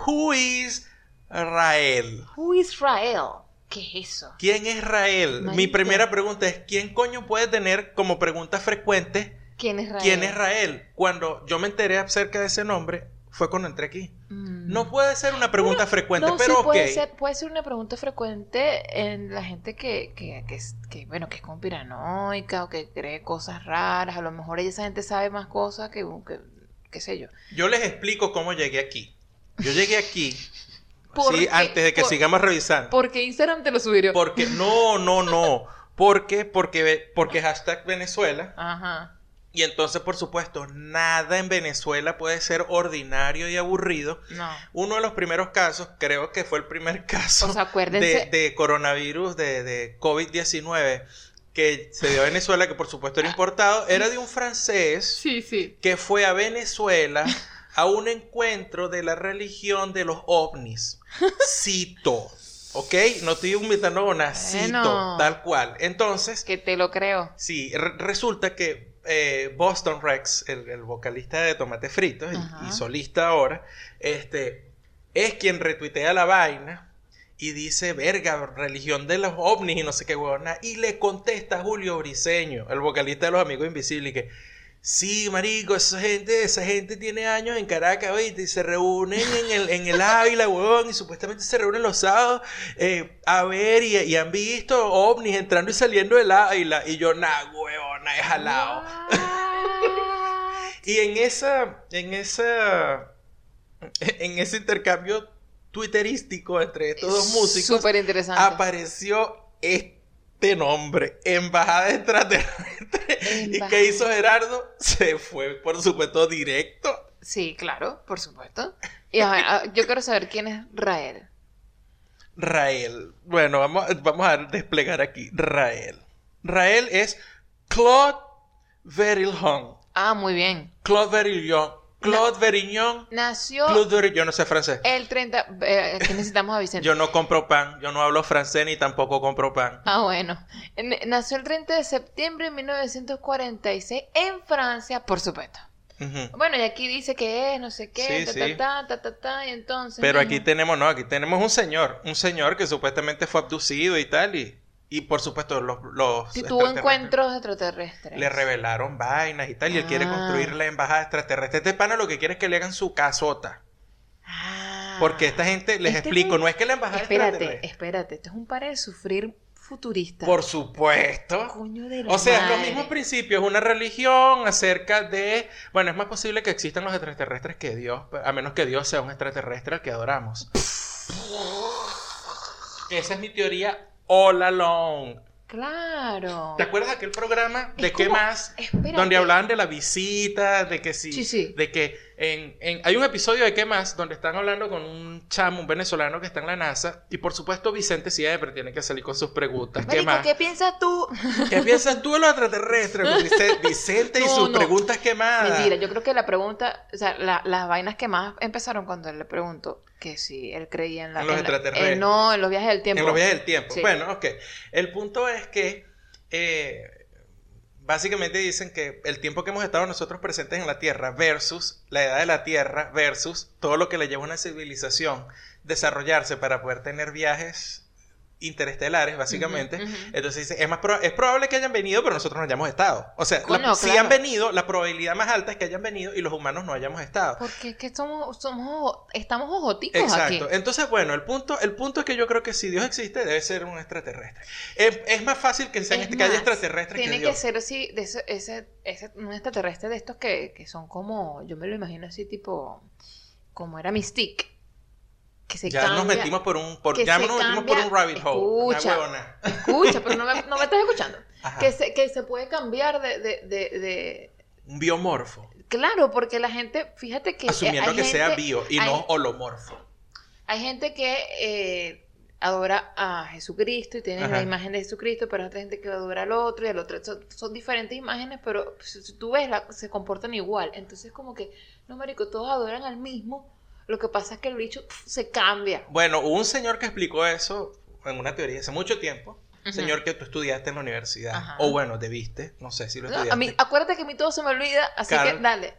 [SPEAKER 1] Who is Rael?
[SPEAKER 2] Who is Israel? ¿Qué es eso?
[SPEAKER 1] ¿Quién es Rael? Mi primera pregunta es, ¿quién coño puede tener como pregunta frecuente
[SPEAKER 2] ¿Quién es Israel?
[SPEAKER 1] quién es Rael? Cuando yo me enteré acerca de ese nombre, fue cuando entré aquí.
[SPEAKER 2] Mm.
[SPEAKER 1] No puede ser una pregunta frecuente,
[SPEAKER 2] No,
[SPEAKER 1] pero
[SPEAKER 2] sí,
[SPEAKER 1] ok.
[SPEAKER 2] puede ser, puede ser una pregunta frecuente en la gente que, que, que, bueno, que es conspiranoica o que cree cosas raras. A lo mejor esa gente sabe más cosas que, que qué sé yo.
[SPEAKER 1] Yo les explico cómo llegué aquí. Yo llegué aquí,
[SPEAKER 2] ¿Por
[SPEAKER 1] sí, antes de que
[SPEAKER 2] Por-
[SPEAKER 1] sigamos revisando.
[SPEAKER 2] Porque Instagram te lo subió.
[SPEAKER 1] Porque, no, no, no. Porque, porque, porque hashtag Venezuela.
[SPEAKER 2] Ajá.
[SPEAKER 1] Y entonces, por supuesto, nada en Venezuela puede ser ordinario y aburrido.
[SPEAKER 2] No.
[SPEAKER 1] Uno de los primeros casos, creo que fue el primer caso
[SPEAKER 2] O sea, acuérdense-
[SPEAKER 1] de, de coronavirus, de, de COVID-19, que se dio a Venezuela, que por supuesto era importado, era de un francés
[SPEAKER 2] Sí, sí.
[SPEAKER 1] que fue a Venezuela a un encuentro de la religión de los ovnis. Cito. ¿Ok? No estoy a una cito,
[SPEAKER 2] Bueno.
[SPEAKER 1] tal cual. Entonces,
[SPEAKER 2] Que te lo creo.
[SPEAKER 1] sí, re- resulta que eh, Boston Rex, el, el vocalista de Tomate Fritos y- solista ahora, este, es quien retuitea la vaina y dice, verga, religión de los ovnis y no sé qué huevona. Y le contesta a Julio Briseño, el vocalista de Los Amigos Invisibles, y que Sí, marico, esa gente, esa gente tiene años en Caracas, ¿viste? Y se reúnen en el, en el Ávila, huevón, y supuestamente se reúnen los sábados eh, a ver y, y han visto ovnis entrando y saliendo del Ávila. Y yo, nah, huevona, he jalado. Y en esa, en esa, en ese intercambio twitterístico entre estos dos músicos,
[SPEAKER 2] Súper interesante.
[SPEAKER 1] apareció este nombre, Embajada Extraterrestre. ¿Y qué hizo Gerardo? Se fue, por supuesto, directo.
[SPEAKER 2] Sí, claro, por supuesto. Y a ver, a- yo quiero saber quién es Rael.
[SPEAKER 1] Rael. Bueno, vamos, vamos a desplegar aquí. Rael. Rael es Claude Verillon.
[SPEAKER 2] Ah, muy bien.
[SPEAKER 1] Claude Verillon. Claude Verillon.
[SPEAKER 2] Nació
[SPEAKER 1] Claude Verillon. Yo no sé francés.
[SPEAKER 2] el 30... Eh, aquí necesitamos a Vicente.
[SPEAKER 1] Yo no compro pan. Yo no hablo francés ni tampoco compro pan.
[SPEAKER 2] Ah, bueno. En- Nació el 30 de septiembre de 1946 en Francia, por supuesto. Bueno, y aquí dice que es, no sé qué,
[SPEAKER 1] Sí,
[SPEAKER 2] ta,
[SPEAKER 1] sí.
[SPEAKER 2] ta, ta, ta, ta, ta, y entonces...
[SPEAKER 1] Pero aquí tenemos, no, aquí tenemos un señor. Un señor que supuestamente fue abducido y tal. Y, y por supuesto, los. los
[SPEAKER 2] Si tuvo encuentros extraterrestres.
[SPEAKER 1] Le revelaron vainas y tal. Y él quiere
[SPEAKER 2] Ah.
[SPEAKER 1] construir la embajada extraterrestre. Este pana lo que quiere es que le hagan su casota.
[SPEAKER 2] Ah.
[SPEAKER 1] Porque esta gente, les
[SPEAKER 2] Este es
[SPEAKER 1] explico, no es que la embajada
[SPEAKER 2] Espérate,
[SPEAKER 1] extraterrestre.
[SPEAKER 2] espérate. Esto es un par de sufrir futurista.
[SPEAKER 1] Por supuesto.
[SPEAKER 2] Coño de la
[SPEAKER 1] O sea, es los
[SPEAKER 2] madre.
[SPEAKER 1] mismos principios, una religión acerca de... Bueno, es más posible que existan los extraterrestres que Dios, a menos que Dios sea un extraterrestre al que adoramos. Esa es mi teoría all along.
[SPEAKER 2] Claro.
[SPEAKER 1] ¿Te acuerdas de aquel programa de
[SPEAKER 2] Es
[SPEAKER 1] qué
[SPEAKER 2] como-
[SPEAKER 1] más?
[SPEAKER 2] espérate.
[SPEAKER 1] Donde hablaban de la visita, de que sí,
[SPEAKER 2] Sí, sí.
[SPEAKER 1] de que en, en- hay un episodio de qué más donde están hablando con un chamo, un venezolano que está en la NASA y por supuesto Vicente siempre tiene que salir con sus preguntas. ¿Qué
[SPEAKER 2] Marico,
[SPEAKER 1] más?
[SPEAKER 2] ¿qué piensas tú?
[SPEAKER 1] ¿Qué piensas tú de los extraterrestres? Vicente y sus
[SPEAKER 2] no.
[SPEAKER 1] preguntas quemadas.
[SPEAKER 2] Mentira, yo creo que la pregunta, o sea, la- las vainas que más empezaron cuando él le preguntó que si él creía en la...
[SPEAKER 1] En los
[SPEAKER 2] la-
[SPEAKER 1] extraterrestres.
[SPEAKER 2] eh, no, en los viajes del tiempo.
[SPEAKER 1] En los viajes del tiempo.
[SPEAKER 2] Sí.
[SPEAKER 1] Bueno, ok. El punto es que eh, básicamente dicen que el tiempo que hemos estado nosotros presentes en la Tierra versus la edad de la Tierra versus todo lo que le lleva a una civilización desarrollarse para poder tener viajes interestelares, básicamente. Entonces dice, es, más proba- es probable que hayan venido, pero nosotros no hayamos estado. O sea, la- si
[SPEAKER 2] claro.
[SPEAKER 1] han venido, la probabilidad más alta es que hayan venido y los humanos no hayamos estado.
[SPEAKER 2] Porque es que somos, somos, estamos ojoticos
[SPEAKER 1] Exacto.
[SPEAKER 2] aquí.
[SPEAKER 1] Entonces, bueno, el punto, el punto es que yo creo que si Dios existe, debe ser un extraterrestre. Es, es más fácil que, sean
[SPEAKER 2] Es
[SPEAKER 1] que haya
[SPEAKER 2] más,
[SPEAKER 1] extraterrestres que
[SPEAKER 2] Tiene que ser así, de ese, ese, ese- un extraterrestre de estos que, que son como, yo me lo imagino así tipo, como era Mystique. Que se
[SPEAKER 1] ya nos
[SPEAKER 2] cambia-
[SPEAKER 1] metimos por un, por, ya nos metimos por un rabbit hole.
[SPEAKER 2] Escucha.
[SPEAKER 1] Una.
[SPEAKER 2] Escucha, pero no me, no me estás escuchando.
[SPEAKER 1] Ajá.
[SPEAKER 2] Que se, que se puede cambiar de, de, de, de-
[SPEAKER 1] Un biomorfo.
[SPEAKER 2] Claro, porque la gente, fíjate que...
[SPEAKER 1] Asumiendo
[SPEAKER 2] hay
[SPEAKER 1] que sea
[SPEAKER 2] gente-
[SPEAKER 1] bio y
[SPEAKER 2] hay-
[SPEAKER 1] no holomorfo.
[SPEAKER 2] Hay gente que eh, adora a Jesucristo y tiene
[SPEAKER 1] Ajá.
[SPEAKER 2] la imagen de Jesucristo, pero hay otra gente que adora al otro y al otro. Son, son diferentes imágenes, pero si, si tú ves, la- se comportan igual. Entonces, como que, no, marico, todos adoran al mismo. Lo que pasa es que el bicho pf, se cambia.
[SPEAKER 1] Bueno, hubo un señor que explicó eso en una teoría hace mucho tiempo. Señor que tú estudiaste en la universidad.
[SPEAKER 2] Ajá.
[SPEAKER 1] O bueno, debiste. No sé si lo
[SPEAKER 2] No,
[SPEAKER 1] estudiaste.
[SPEAKER 2] a mí, acuérdate que a mí todo se me olvida, así
[SPEAKER 1] Carl-
[SPEAKER 2] que dale.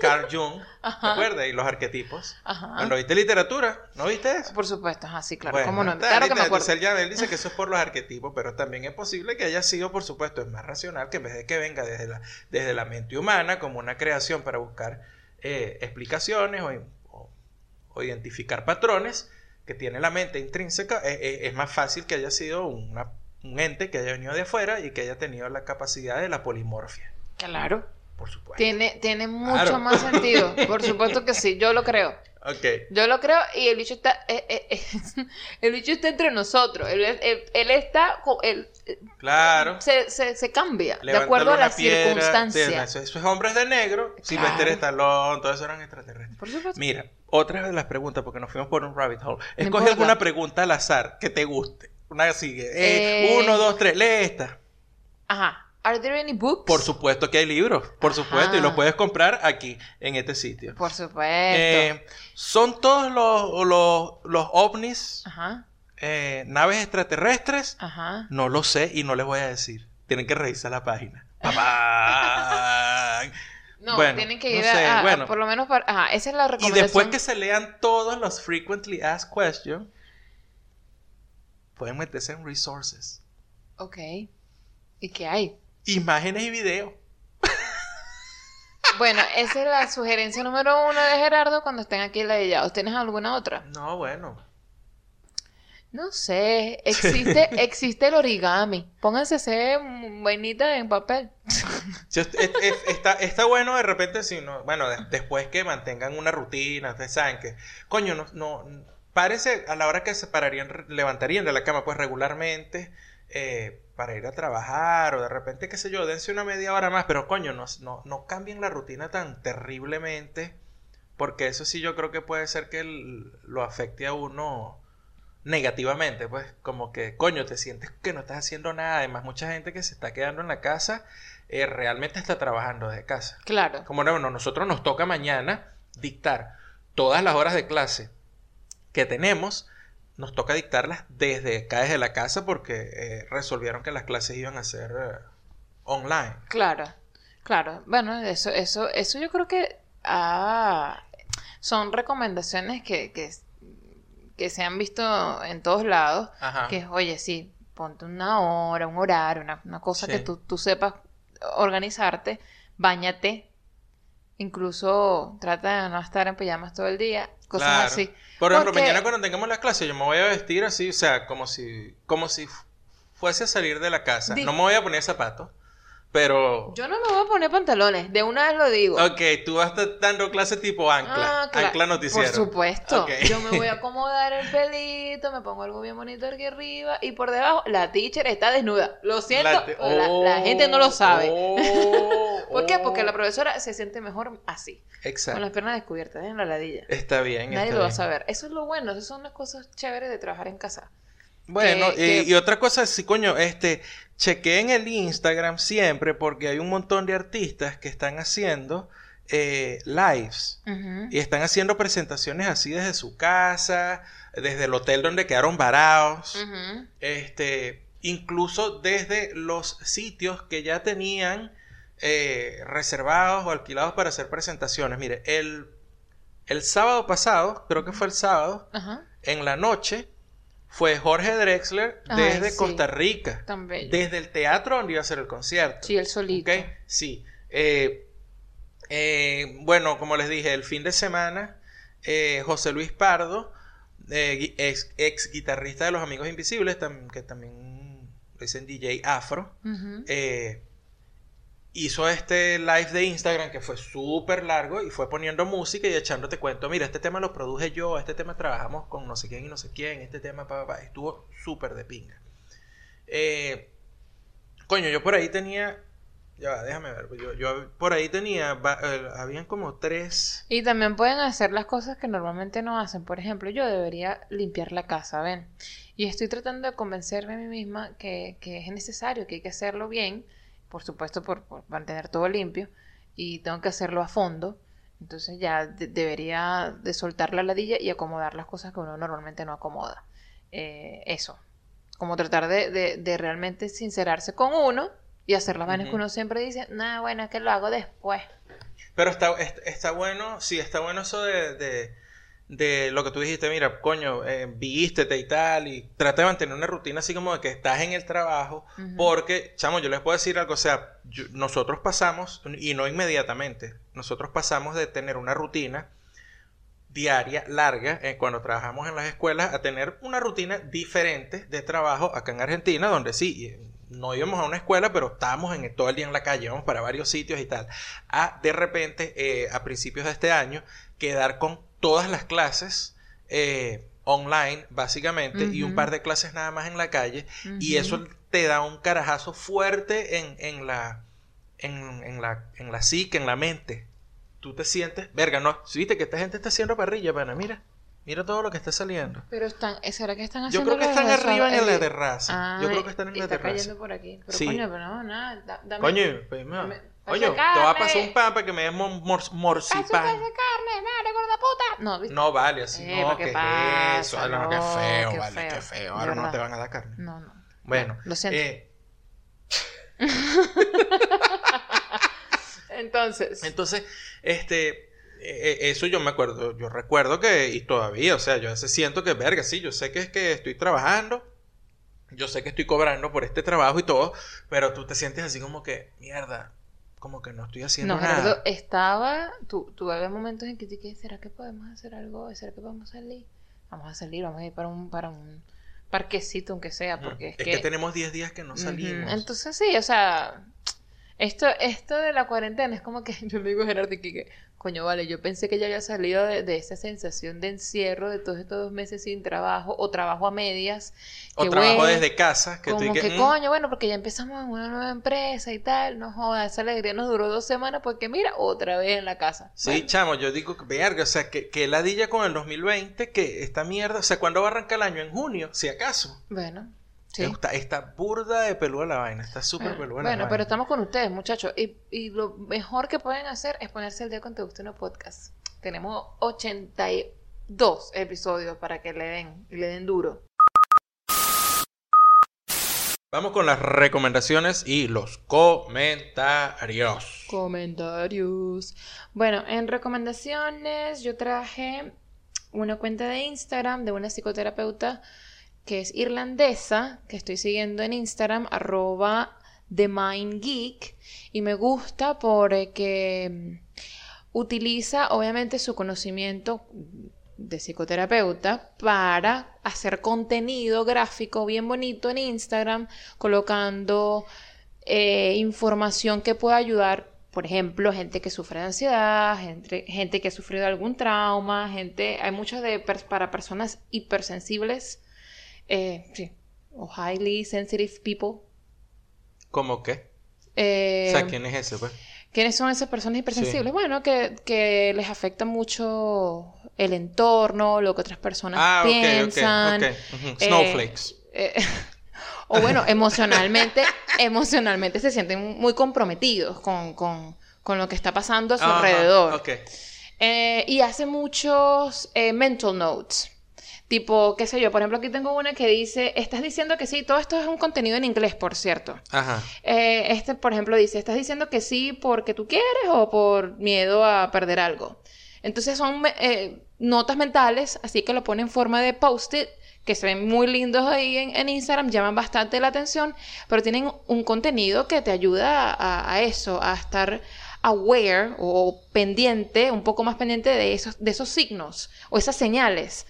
[SPEAKER 1] Carl Jung. ¿Te acuerdas? Y los arquetipos.
[SPEAKER 2] Ajá.
[SPEAKER 1] Bueno, ¿viste literatura? ¿No viste eso?
[SPEAKER 2] Por supuesto, ajá, sí, claro.
[SPEAKER 1] Bueno,
[SPEAKER 2] ¿Cómo no?
[SPEAKER 1] está,
[SPEAKER 2] Claro que me acuerdo.
[SPEAKER 1] Entonces él, él dice que eso es por los arquetipos, pero también es posible que haya sido, por supuesto, es más racional que en vez de que venga desde la, desde la mente humana como una creación para buscar eh, explicaciones o, o- identificar patrones que tiene la mente intrínseca, eh, eh, es más fácil que haya sido una- un ente que haya venido de afuera y que haya tenido la capacidad de la polimorfia,
[SPEAKER 2] Claro.
[SPEAKER 1] por supuesto.
[SPEAKER 2] Tiene, tiene mucho
[SPEAKER 1] Claro.
[SPEAKER 2] más sentido. Por supuesto que sí, yo lo creo.
[SPEAKER 1] Ok.
[SPEAKER 2] Yo lo creo y el bicho está, eh, eh, eh, el bicho está entre nosotros. Él, él- él está, él,
[SPEAKER 1] Claro.
[SPEAKER 2] se, se, se cambia de acuerdo a
[SPEAKER 1] una
[SPEAKER 2] las
[SPEAKER 1] piedra,
[SPEAKER 2] circunstancias.
[SPEAKER 1] sí, Esos hombres de negro, Sylvester
[SPEAKER 2] Claro.
[SPEAKER 1] Stallone, todos esos eran extraterrestres.
[SPEAKER 2] Por supuesto.
[SPEAKER 1] Mira, otra de las preguntas, porque nos fuimos por un rabbit hole. Escoge alguna pregunta al azar que te guste. Una sigue. Eh,
[SPEAKER 2] Eh.
[SPEAKER 1] Uno, dos, tres. Lee esta.
[SPEAKER 2] Ajá. Are there any books?
[SPEAKER 1] Por supuesto que hay libros. Por supuesto. Y los puedes comprar aquí, en este sitio.
[SPEAKER 2] Por supuesto.
[SPEAKER 1] Eh, ¿Son todos los, los, los ovnis
[SPEAKER 2] Ajá.
[SPEAKER 1] eh, naves extraterrestres?
[SPEAKER 2] Ajá.
[SPEAKER 1] No lo sé y no les voy a decir. Tienen que revisar la página. ¡Papá!
[SPEAKER 2] No,
[SPEAKER 1] Bueno,
[SPEAKER 2] tienen que
[SPEAKER 1] no
[SPEAKER 2] ir
[SPEAKER 1] sé,
[SPEAKER 2] a, a-
[SPEAKER 1] bueno.
[SPEAKER 2] por lo menos para, ajá, esa es la
[SPEAKER 1] Y
[SPEAKER 2] recomendación.
[SPEAKER 1] después que se lean todos los frequently asked questions, pueden meterse en resources.
[SPEAKER 2] Ok. ¿Y qué hay?
[SPEAKER 1] Imágenes y videos.
[SPEAKER 2] Bueno, esa es la sugerencia número uno de Gerardo cuando estén aquí ladillados. ¿Tienes alguna otra?
[SPEAKER 1] No, bueno.
[SPEAKER 2] No sé, existe, existe el origami. Pónganse a hacer mm, vainitas en papel.
[SPEAKER 1] Si es- es- es- está, está bueno de repente, si no, bueno, de- después que mantengan una rutina, ustedes saben que, coño, no, no, parece a la hora que se pararían, levantarían de la cama, pues regularmente, eh, para ir a trabajar, o de repente, qué sé yo, dense una media hora más, pero coño, no, no, no cambien la rutina tan terriblemente, porque eso sí yo creo que puede ser que lo afecte a uno negativamente, pues como que, coño, te sientes que no estás haciendo nada, además mucha gente que se está quedando en la casa, eh, realmente está trabajando desde casa.
[SPEAKER 2] Claro.
[SPEAKER 1] Como no, bueno, nosotros nos toca mañana dictar todas las horas de clase que tenemos, nos toca dictarlas desde acá, desde la casa, porque eh, resolvieron que las clases iban a ser eh, online.
[SPEAKER 2] Claro, claro. Bueno, eso, eso, eso yo creo que ah, son recomendaciones que, que, que se han visto en todos lados.
[SPEAKER 1] Ajá.
[SPEAKER 2] Que es, oye, sí, ponte una hora, un horario, una, una cosa
[SPEAKER 1] Sí.
[SPEAKER 2] que tú, tú sepas organizarte, bañate, incluso trata de no estar en pijamas todo el día, cosas
[SPEAKER 1] Claro.
[SPEAKER 2] así.
[SPEAKER 1] Por ejemplo,
[SPEAKER 2] Porque-
[SPEAKER 1] mañana cuando tengamos las clases, yo me voy a vestir así, o sea, como si, como si fu- fuese a salir de la casa.
[SPEAKER 2] Di-
[SPEAKER 1] No me voy a poner zapatos, pero...
[SPEAKER 2] Yo no me voy a poner pantalones, de una vez lo digo.
[SPEAKER 1] Ok, tú vas a estar dando clases tipo ancla,
[SPEAKER 2] Ah, cla-
[SPEAKER 1] ancla noticiero.
[SPEAKER 2] Por supuesto.
[SPEAKER 1] Ok.
[SPEAKER 2] Yo me voy a acomodar el pelito, me pongo algo bien bonito aquí arriba y por debajo la teacher está desnuda. Lo siento,
[SPEAKER 1] La
[SPEAKER 2] la, la gente no lo sabe.
[SPEAKER 1] Oh,
[SPEAKER 2] ¿Por qué? Porque
[SPEAKER 1] oh.
[SPEAKER 2] la profesora se siente mejor así, con
[SPEAKER 1] Exacto.
[SPEAKER 2] las piernas descubiertas en la ladilla.
[SPEAKER 1] Está bien.
[SPEAKER 2] Nadie
[SPEAKER 1] está
[SPEAKER 2] lo va a saber. Eso es lo bueno, esas son las cosas chéveres de trabajar en casa.
[SPEAKER 1] Bueno,
[SPEAKER 2] Que-
[SPEAKER 1] y,
[SPEAKER 2] que-
[SPEAKER 1] y otra cosa, sí, coño, este, chequeen el Instagram siempre porque hay un montón de artistas que están haciendo eh, lives. Y están haciendo presentaciones así desde su casa, desde el hotel donde quedaron varados, este, incluso desde los sitios que ya tenían eh, reservados o alquilados para hacer presentaciones. Mire, el, el sábado pasado, creo que fue el sábado, en la noche, fue Jorge Drexler
[SPEAKER 2] Ay,
[SPEAKER 1] desde
[SPEAKER 2] sí.
[SPEAKER 1] Costa Rica,
[SPEAKER 2] Tan bello.
[SPEAKER 1] desde el teatro donde iba a hacer el concierto.
[SPEAKER 2] Sí, el solito.
[SPEAKER 1] ¿Ok? Sí. Eh, eh, bueno, como les dije, el fin de semana, eh, José Luis Pardo, ex, ex guitarrista de Los Amigos Invisibles, tam- que también dicen DJ Afro, eh, hizo este live de Instagram que fue súper largo y fue poniendo música y echándote cuento, mira, este tema lo produje yo, este tema trabajamos con no sé quién y no sé quién, este tema, pa, pa, pa", estuvo súper de pinga. Eh, coño, yo por ahí tenía Ya va, déjame ver. Yo, yo por ahí tenía, eh, habían como tres.
[SPEAKER 2] Y también pueden hacer las cosas que normalmente no hacen. Por ejemplo, yo debería limpiar la casa, ¿ven? Y estoy tratando de convencerme a mí misma que, que es necesario, que hay que hacerlo bien, por supuesto por, por mantener todo limpio, y tengo que hacerlo a fondo. Entonces ya de- debería de soltar la ladilla y acomodar las cosas que uno normalmente no acomoda. Eh, eso, como tratar de, de- de realmente sincerarse con uno y hacer las vainas que uno siempre dice, nada, bueno, es que lo hago después.
[SPEAKER 1] Pero está, est- está bueno, sí, está bueno eso de, de, lo que tú dijiste, mira, coño, eh, vístete y tal, y trata de mantener una rutina así como de que estás en el trabajo, porque, chamo, yo les puedo decir algo, o sea, yo- nosotros pasamos, y no inmediatamente, nosotros pasamos de tener una rutina diaria larga eh, cuando trabajamos en las escuelas a tener una rutina diferente de trabajo acá en Argentina, donde sí, eh, no íbamos a una escuela, pero estábamos en, todo el día en la calle, íbamos para varios sitios y tal. A de repente, eh, a principios de este año, quedar con todas las clases eh, online, básicamente, y un par de clases nada más en la calle, y eso te da un carajazo fuerte en, en la, en, en la, en la psique, en la mente. Tú te sientes, verga, no, ¿sí viste que esta gente está haciendo parrilla, pana, mira, mira todo lo que está saliendo.
[SPEAKER 2] Pero están, ¿será que están
[SPEAKER 1] Yo
[SPEAKER 2] haciendo
[SPEAKER 1] creo que están arriba en la terraza. Yo
[SPEAKER 2] Ah,
[SPEAKER 1] creo que están en la
[SPEAKER 2] está
[SPEAKER 1] terraza.
[SPEAKER 2] cayendo por aquí. Pero
[SPEAKER 1] Sí.
[SPEAKER 2] coño, pero no, nada, da- dame.
[SPEAKER 1] Coño, pues, no.
[SPEAKER 2] dame- Pasa
[SPEAKER 1] te va a pasar un pan para que me des mor- mor-
[SPEAKER 2] ¡Azúcar
[SPEAKER 1] morcipán.
[SPEAKER 2] de carne, madre gorda puta! No, ¿viste?
[SPEAKER 1] No vale, así
[SPEAKER 2] Eh,
[SPEAKER 1] no,
[SPEAKER 2] ¿qué
[SPEAKER 1] que
[SPEAKER 2] pasa?
[SPEAKER 1] eso, Ah, no, qué
[SPEAKER 2] No,
[SPEAKER 1] feo,
[SPEAKER 2] qué
[SPEAKER 1] vale,
[SPEAKER 2] feo.
[SPEAKER 1] qué feo. Ahora no te van a dar carne.
[SPEAKER 2] No, no.
[SPEAKER 1] Bueno,
[SPEAKER 2] Lo siento.
[SPEAKER 1] eh,
[SPEAKER 2] Entonces,
[SPEAKER 1] Entonces, este, eh, eh, eso yo me acuerdo, yo recuerdo que, y todavía, o sea, yo veces siento que, verga, sí, yo sé que es que estoy trabajando, yo sé que estoy cobrando por este trabajo y todo, pero tú te sientes así como que, mierda, como que no estoy haciendo
[SPEAKER 2] no,
[SPEAKER 1] nada.
[SPEAKER 2] Gerardo, estaba. Tú, tú había momentos en que te dije, ¿será que podemos hacer algo? ¿Será que podemos salir? Vamos a salir, vamos a ir para un, para un parquecito, aunque sea,
[SPEAKER 1] Mm,
[SPEAKER 2] porque es,
[SPEAKER 1] es
[SPEAKER 2] que.
[SPEAKER 1] que tenemos 10 días que no salimos.
[SPEAKER 2] Entonces sí, o sea, esto, esto de la cuarentena es como que yo le digo a Gerardo que, que, coño, vale, yo pensé que ya había salido de, de esa sensación de encierro de todos estos dos meses sin trabajo o trabajo a medias.
[SPEAKER 1] o
[SPEAKER 2] que
[SPEAKER 1] trabajo
[SPEAKER 2] bueno,
[SPEAKER 1] desde casa, que
[SPEAKER 2] como
[SPEAKER 1] y
[SPEAKER 2] que,
[SPEAKER 1] mm,
[SPEAKER 2] coño, bueno, porque ya empezamos en una nueva empresa y tal, no joda, esa alegría nos duró dos semanas porque mira, otra vez en la casa.
[SPEAKER 1] Sí,
[SPEAKER 2] Bueno,
[SPEAKER 1] chamo, yo digo, que, verga, o sea, que, que ladilla con el 2020, que esta mierda, o sea, ¿cuándo va a arrancar el año? En junio, si acaso.
[SPEAKER 2] bueno, sí.
[SPEAKER 1] Está, está burda de peluda la vaina, está súper
[SPEAKER 2] Bueno,
[SPEAKER 1] peluda la
[SPEAKER 2] bueno,
[SPEAKER 1] vaina.
[SPEAKER 2] pero estamos con ustedes, muchachos. Y, y lo mejor que pueden hacer es ponerse el día con Te Gusta Uno Podcast. Tenemos 82 episodios para que le den, y le den duro.
[SPEAKER 1] Vamos con las recomendaciones y los comentarios.
[SPEAKER 2] Comentarios. Bueno, en recomendaciones yo traje una cuenta de Instagram de una psicoterapeuta que es irlandesa, que estoy siguiendo en Instagram, arroba The Mind Geek, y me gusta porque mm, utiliza obviamente su conocimiento de psicoterapeuta para hacer contenido gráfico bien bonito en Instagram, colocando eh, información que pueda ayudar, por ejemplo, gente que sufre de ansiedad, gente, gente que ha sufrido algún trauma, gente, hay muchos de para personas hipersensibles, eh, sí, o highly sensitive people.
[SPEAKER 1] ¿Cómo qué?
[SPEAKER 2] Eh,
[SPEAKER 1] o sea, ¿quién es ese, pues?
[SPEAKER 2] ¿Quiénes son esas personas hipersensibles?
[SPEAKER 1] Sí.
[SPEAKER 2] Bueno, que, que les afecta mucho el entorno, lo que otras personas
[SPEAKER 1] Ah,
[SPEAKER 2] piensan.
[SPEAKER 1] ok, ok. Ujú.
[SPEAKER 2] eh,
[SPEAKER 1] Snowflakes.
[SPEAKER 2] eh, o bueno, emocionalmente, emocionalmente se sienten muy comprometidos con, con, con lo que está pasando a su alrededor. Eh, y hace muchos eh, mental notes. Tipo, qué sé yo, por ejemplo, aquí tengo una que dice, estás diciendo que sí, todo esto es un contenido en inglés, por cierto.
[SPEAKER 1] Ajá.
[SPEAKER 2] Eh, este, por ejemplo, dice, ¿estás diciendo que sí porque tú quieres o por miedo a perder algo? Entonces son eh, notas mentales, así que lo pone en forma de post-it, que se ven muy lindos ahí en, en Instagram, llaman bastante la atención, pero tienen un contenido que te ayuda a, a eso, a estar aware o pendiente, un poco más pendiente de esos, de esos signos o esas señales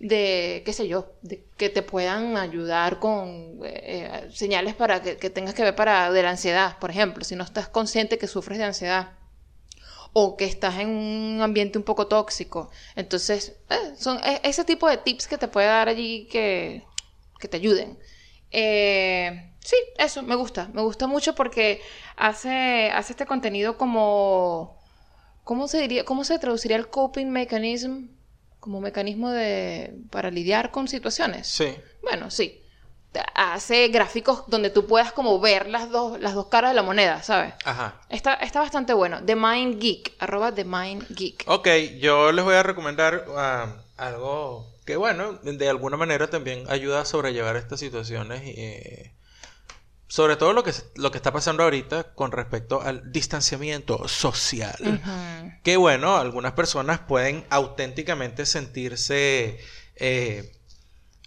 [SPEAKER 2] de, qué sé yo, que te puedan ayudar con eh, eh, señales para que, que tengas que ver para de la ansiedad, por ejemplo, si no estás consciente que sufres de ansiedad o que estás en un ambiente un poco tóxico. Entonces, eh, son e- ese tipo de tips que te puede dar allí que, que te ayuden. Sí, eso, me gusta. Me gusta mucho porque hace, hace este contenido como... ¿Cómo se diría? ¿Cómo se traduciría el coping mechanism? Como mecanismo de... para lidiar con situaciones.
[SPEAKER 1] Sí.
[SPEAKER 2] Bueno, sí. Hace gráficos donde tú puedas como ver las dos, las dos caras de la moneda, ¿sabes?
[SPEAKER 1] Ajá.
[SPEAKER 2] Está, está bastante bueno. The Mind Geek, arroba The Mind Geek.
[SPEAKER 1] Ok, yo les voy a recomendar ah, algo que, bueno, de alguna manera también ayuda a sobrellevar estas situaciones. eh, sobre todo lo que, lo que está pasando ahorita con respecto al distanciamiento social. Que bueno, algunas personas pueden auténticamente sentirse eh,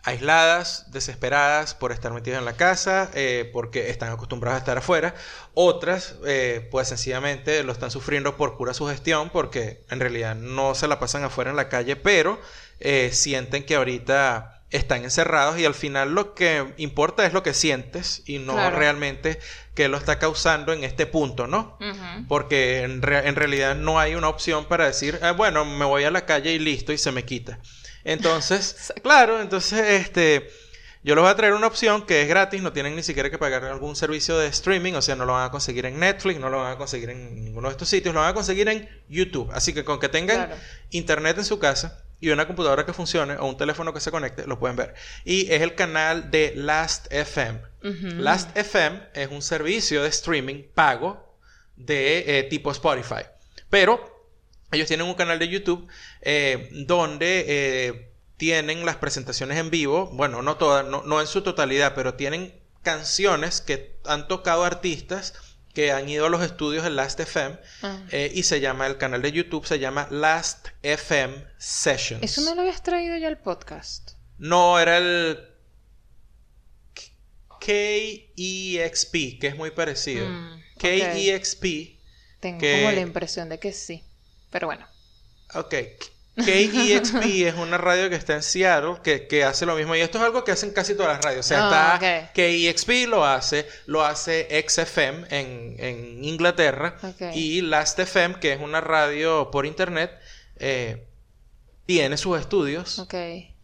[SPEAKER 1] aisladas, desesperadas por estar metidas en la casa, eh, porque están acostumbradas a estar afuera. Otras, eh, pues sencillamente lo están sufriendo por pura sugestión, porque en realidad no se la pasan afuera en la calle, pero sienten que ahorita están encerrados y al final lo que importa es lo que sientes y no
[SPEAKER 2] Claro.
[SPEAKER 1] realmente qué lo está causando en este punto, ¿no? Porque en, re- en realidad no hay una opción para decir, "Ah, bueno, me voy a la calle y listo y se me quita. Entonces, claro, entonces este, yo les voy a traer una opción que es gratis, no tienen ni siquiera que pagar algún servicio de streaming, o sea, no lo van a conseguir en Netflix, no lo van a conseguir en ninguno de estos sitios, lo van a conseguir en YouTube. Así que con que tengan
[SPEAKER 2] Claro.
[SPEAKER 1] internet en su casa y una computadora que funcione o un teléfono que se conecte, lo pueden ver. Y es el canal de Last FM.
[SPEAKER 2] Ujú.
[SPEAKER 1] Last FM es un servicio de streaming pago de eh, tipo Spotify. Pero ellos tienen un canal de YouTube eh, donde eh, tienen las presentaciones en vivo. Bueno, no todas, no, no en su totalidad, pero tienen canciones que han tocado artistas que han ido a los estudios de Last FM eh, y se llama el canal de YouTube se llama Last FM Sessions.
[SPEAKER 2] Eso no lo habías traído ya al podcast.
[SPEAKER 1] No, era el KEXP, que es muy parecido.
[SPEAKER 2] Mm.
[SPEAKER 1] KEXP,
[SPEAKER 2] Tengo
[SPEAKER 1] Que-
[SPEAKER 2] como la impresión de que sí. Pero bueno.
[SPEAKER 1] ok. KEXP es una radio que está en Seattle que, que hace lo mismo. Y esto es algo que hacen casi todas las radios. O sea,
[SPEAKER 2] Ah,
[SPEAKER 1] está. KEXP lo hace, lo hace XFM en, en Inglaterra. Y Last FM, que es una radio por internet, eh, tiene sus estudios.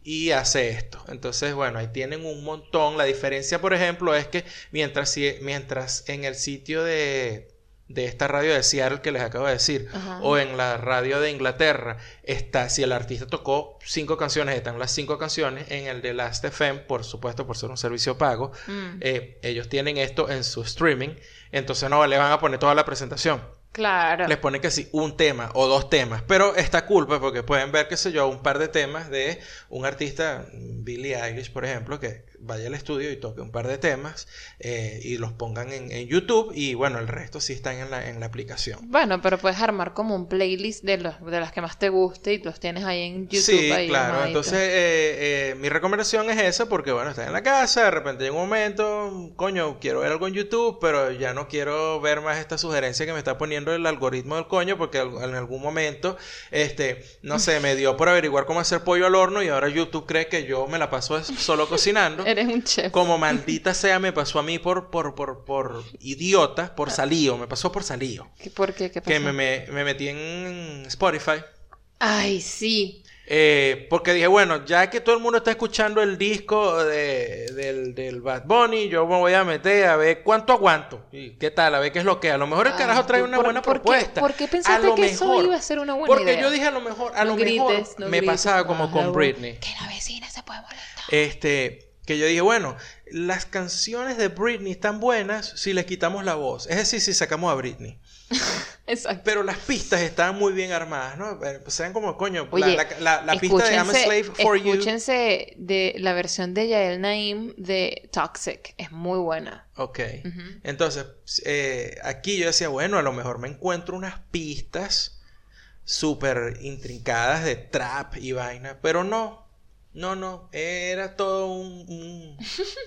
[SPEAKER 1] Y hace esto. Entonces, bueno, ahí tienen un montón. La diferencia, por ejemplo, es que mientras, mientras en el sitio de, de esta radio de Seattle que les acabo de decir,
[SPEAKER 2] Ajá.
[SPEAKER 1] o en la radio de Inglaterra, está, si el artista tocó cinco canciones, están las cinco canciones, en el de Last FM, por supuesto, por ser un servicio pago,
[SPEAKER 2] Mm,
[SPEAKER 1] eh, ellos tienen esto en su streaming, entonces no le van a poner toda la presentación.
[SPEAKER 2] Claro.
[SPEAKER 1] Les ponen que sí, un tema o dos temas. Pero está cool, pues, porque pueden ver, qué sé yo, un par de temas de un artista, Billie Eilish, por ejemplo, que vaya al estudio y toque un par de temas eh, y los pongan en, en YouTube. Y bueno, el resto sí están en la, en la aplicación.
[SPEAKER 2] Bueno, pero puedes armar como un playlist de, los, de las que más te guste y los tienes ahí en YouTube.
[SPEAKER 1] sí,
[SPEAKER 2] ahí
[SPEAKER 1] claro. Entonces, eh, eh, mi recomendación es esa, porque bueno, estás en la casa, de repente llega un momento, coño, quiero ver algo en YouTube, pero ya no quiero ver más esta sugerencia que me está poniendo el algoritmo del coño, porque en algún momento, este, no sé, me dio por averiguar cómo hacer pollo al horno y ahora YouTube cree que yo me la paso solo cocinando.
[SPEAKER 2] Eres un chef.
[SPEAKER 1] Como maldita sea, me pasó a mí por, por, por, por idiota, por salío, me pasó por salío.
[SPEAKER 2] ¿Qué- ¿Por qué? ¿Qué pasó?
[SPEAKER 1] Que me, me, me metí en Spotify.
[SPEAKER 2] Ay, sí.
[SPEAKER 1] Eh, porque dije, bueno, ya que todo el mundo está escuchando el disco de- del, del Bad Bunny, yo me voy a meter a ver cuánto aguanto y qué tal, a ver qué es lo que. A lo mejor el carajo trae una
[SPEAKER 2] ¿por-
[SPEAKER 1] buena
[SPEAKER 2] por qué-
[SPEAKER 1] propuesta.
[SPEAKER 2] por qué pensaste que eso iba a ser una buena
[SPEAKER 1] Porque
[SPEAKER 2] idea?
[SPEAKER 1] yo dije a lo mejor, a
[SPEAKER 2] No
[SPEAKER 1] lo
[SPEAKER 2] grites,
[SPEAKER 1] mejor
[SPEAKER 2] no
[SPEAKER 1] me
[SPEAKER 2] grites,
[SPEAKER 1] pasaba como
[SPEAKER 2] por
[SPEAKER 1] con. Britney.
[SPEAKER 2] Que la vecina se puede molestar.
[SPEAKER 1] Este, que yo dije, bueno, las canciones de Britney están buenas si les quitamos la voz. Es decir, si sacamos a Britney.
[SPEAKER 2] Exacto.
[SPEAKER 1] Pero las pistas estaban muy bien armadas, ¿no? Eh, Pues eran como, coño, la-
[SPEAKER 2] Oye,
[SPEAKER 1] la, la- la pista de I'm a Slave for You.
[SPEAKER 2] escúchense de la versión de Yael Naim de Toxic. Es muy buena.
[SPEAKER 1] Ok. Entonces, eh, aquí yo decía, bueno, a lo mejor me encuentro unas pistas súper intrincadas de trap y vaina, pero no, no, no, era todo un, un,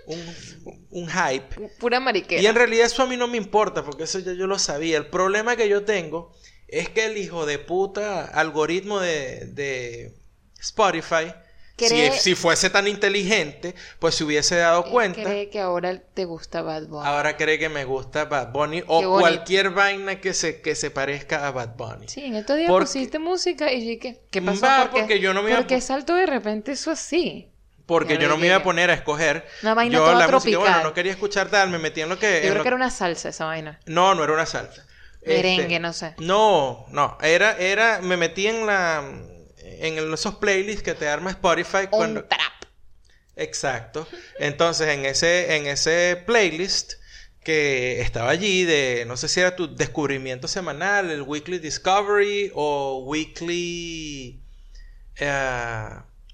[SPEAKER 1] un- un hype.
[SPEAKER 2] Pura mariquera.
[SPEAKER 1] Y en realidad eso a mí no me importa, porque eso ya yo lo sabía. El problema que yo tengo es que el hijo de puta algoritmo de, de Spotify,
[SPEAKER 2] Cree-
[SPEAKER 1] si fuese tan inteligente, pues se hubiese dado cuenta.
[SPEAKER 2] Cree que ahora te gusta Bad Bunny.
[SPEAKER 1] Ahora cree que me gusta Bad Bunny o cualquier vaina que se, que se parezca a Bad Bunny.
[SPEAKER 2] Sí, en estos días
[SPEAKER 1] Porque-
[SPEAKER 2] pusiste música y dije, ¿qué pasó?
[SPEAKER 1] Va,
[SPEAKER 2] ¿Por qué?
[SPEAKER 1] porque yo no me iba a
[SPEAKER 2] ¿Por qué
[SPEAKER 1] pu-
[SPEAKER 2] saltó de repente eso así?
[SPEAKER 1] Porque yo no me iba a poner a escoger.
[SPEAKER 2] Una vaina
[SPEAKER 1] yo
[SPEAKER 2] toda
[SPEAKER 1] la música, bueno, no quería escuchar tal, me metí en lo que...
[SPEAKER 2] Yo creo
[SPEAKER 1] lo-
[SPEAKER 2] que era una salsa esa vaina.
[SPEAKER 1] No, no era una salsa.
[SPEAKER 2] Merengue,
[SPEAKER 1] Este,
[SPEAKER 2] no sé.
[SPEAKER 1] No, no, era, era, me metí en la, en esos playlists que te arma Spotify cuando...
[SPEAKER 2] Un trap.
[SPEAKER 1] Exacto. Entonces, en ese, en ese playlist que estaba allí de, no sé si era tu descubrimiento semanal, el Weekly Discovery o Weekly... eh,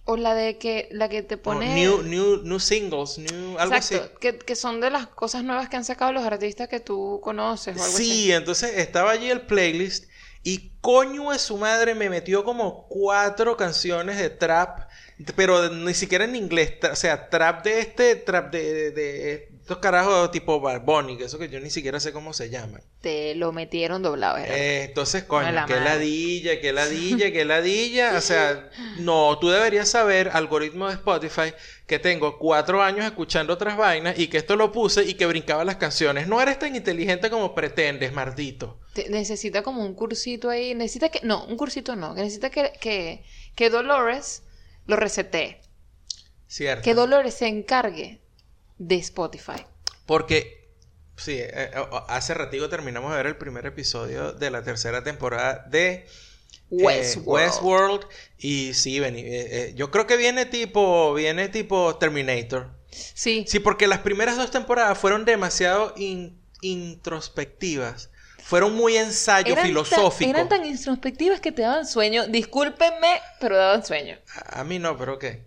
[SPEAKER 2] O la de que, la que te pone...
[SPEAKER 1] new, new, new singles, new, algo así.
[SPEAKER 2] Que, que son de las cosas nuevas que han sacado los artistas que tú conoces o algo así.
[SPEAKER 1] Sí, entonces estaba allí el playlist y coño de su madre me metió como cuatro canciones de trap, pero ni siquiera en inglés, o sea, trap de este, trap de, de estos carajos tipo Barboni, que eso que yo ni siquiera sé cómo se llaman.
[SPEAKER 2] Te lo metieron doblado.
[SPEAKER 1] Eh, entonces, coño,
[SPEAKER 2] la
[SPEAKER 1] qué
[SPEAKER 2] madre.
[SPEAKER 1] ladilla, qué ladilla, qué ladilla. O sea, no, tú deberías saber, algoritmo de Spotify, que tengo cuatro años escuchando otras vainas y que esto lo puse y que brincaba las canciones. No eres tan inteligente como pretendes, maldito.
[SPEAKER 2] Te- necesita como un cursito ahí. Necesita que. No, un cursito no. Que necesita que, que, que Dolores lo resete.
[SPEAKER 1] Cierto.
[SPEAKER 2] Que Dolores se encargue de Spotify.
[SPEAKER 1] Porque, sí, eh, eh, hace ratito terminamos de ver el primer episodio de la tercera temporada de eh,
[SPEAKER 2] Westworld.
[SPEAKER 1] Y sí, vení, eh, eh, yo creo que viene tipo, viene tipo Terminator.
[SPEAKER 2] Sí.
[SPEAKER 1] Sí, porque las primeras dos temporadas fueron demasiado in- introspectivas. Fueron muy ensayo
[SPEAKER 2] Eran
[SPEAKER 1] filosófico.
[SPEAKER 2] Tan, eran tan introspectivas que te daban sueño. Discúlpenme, pero daban sueño.
[SPEAKER 1] A a mí no, pero ¿qué?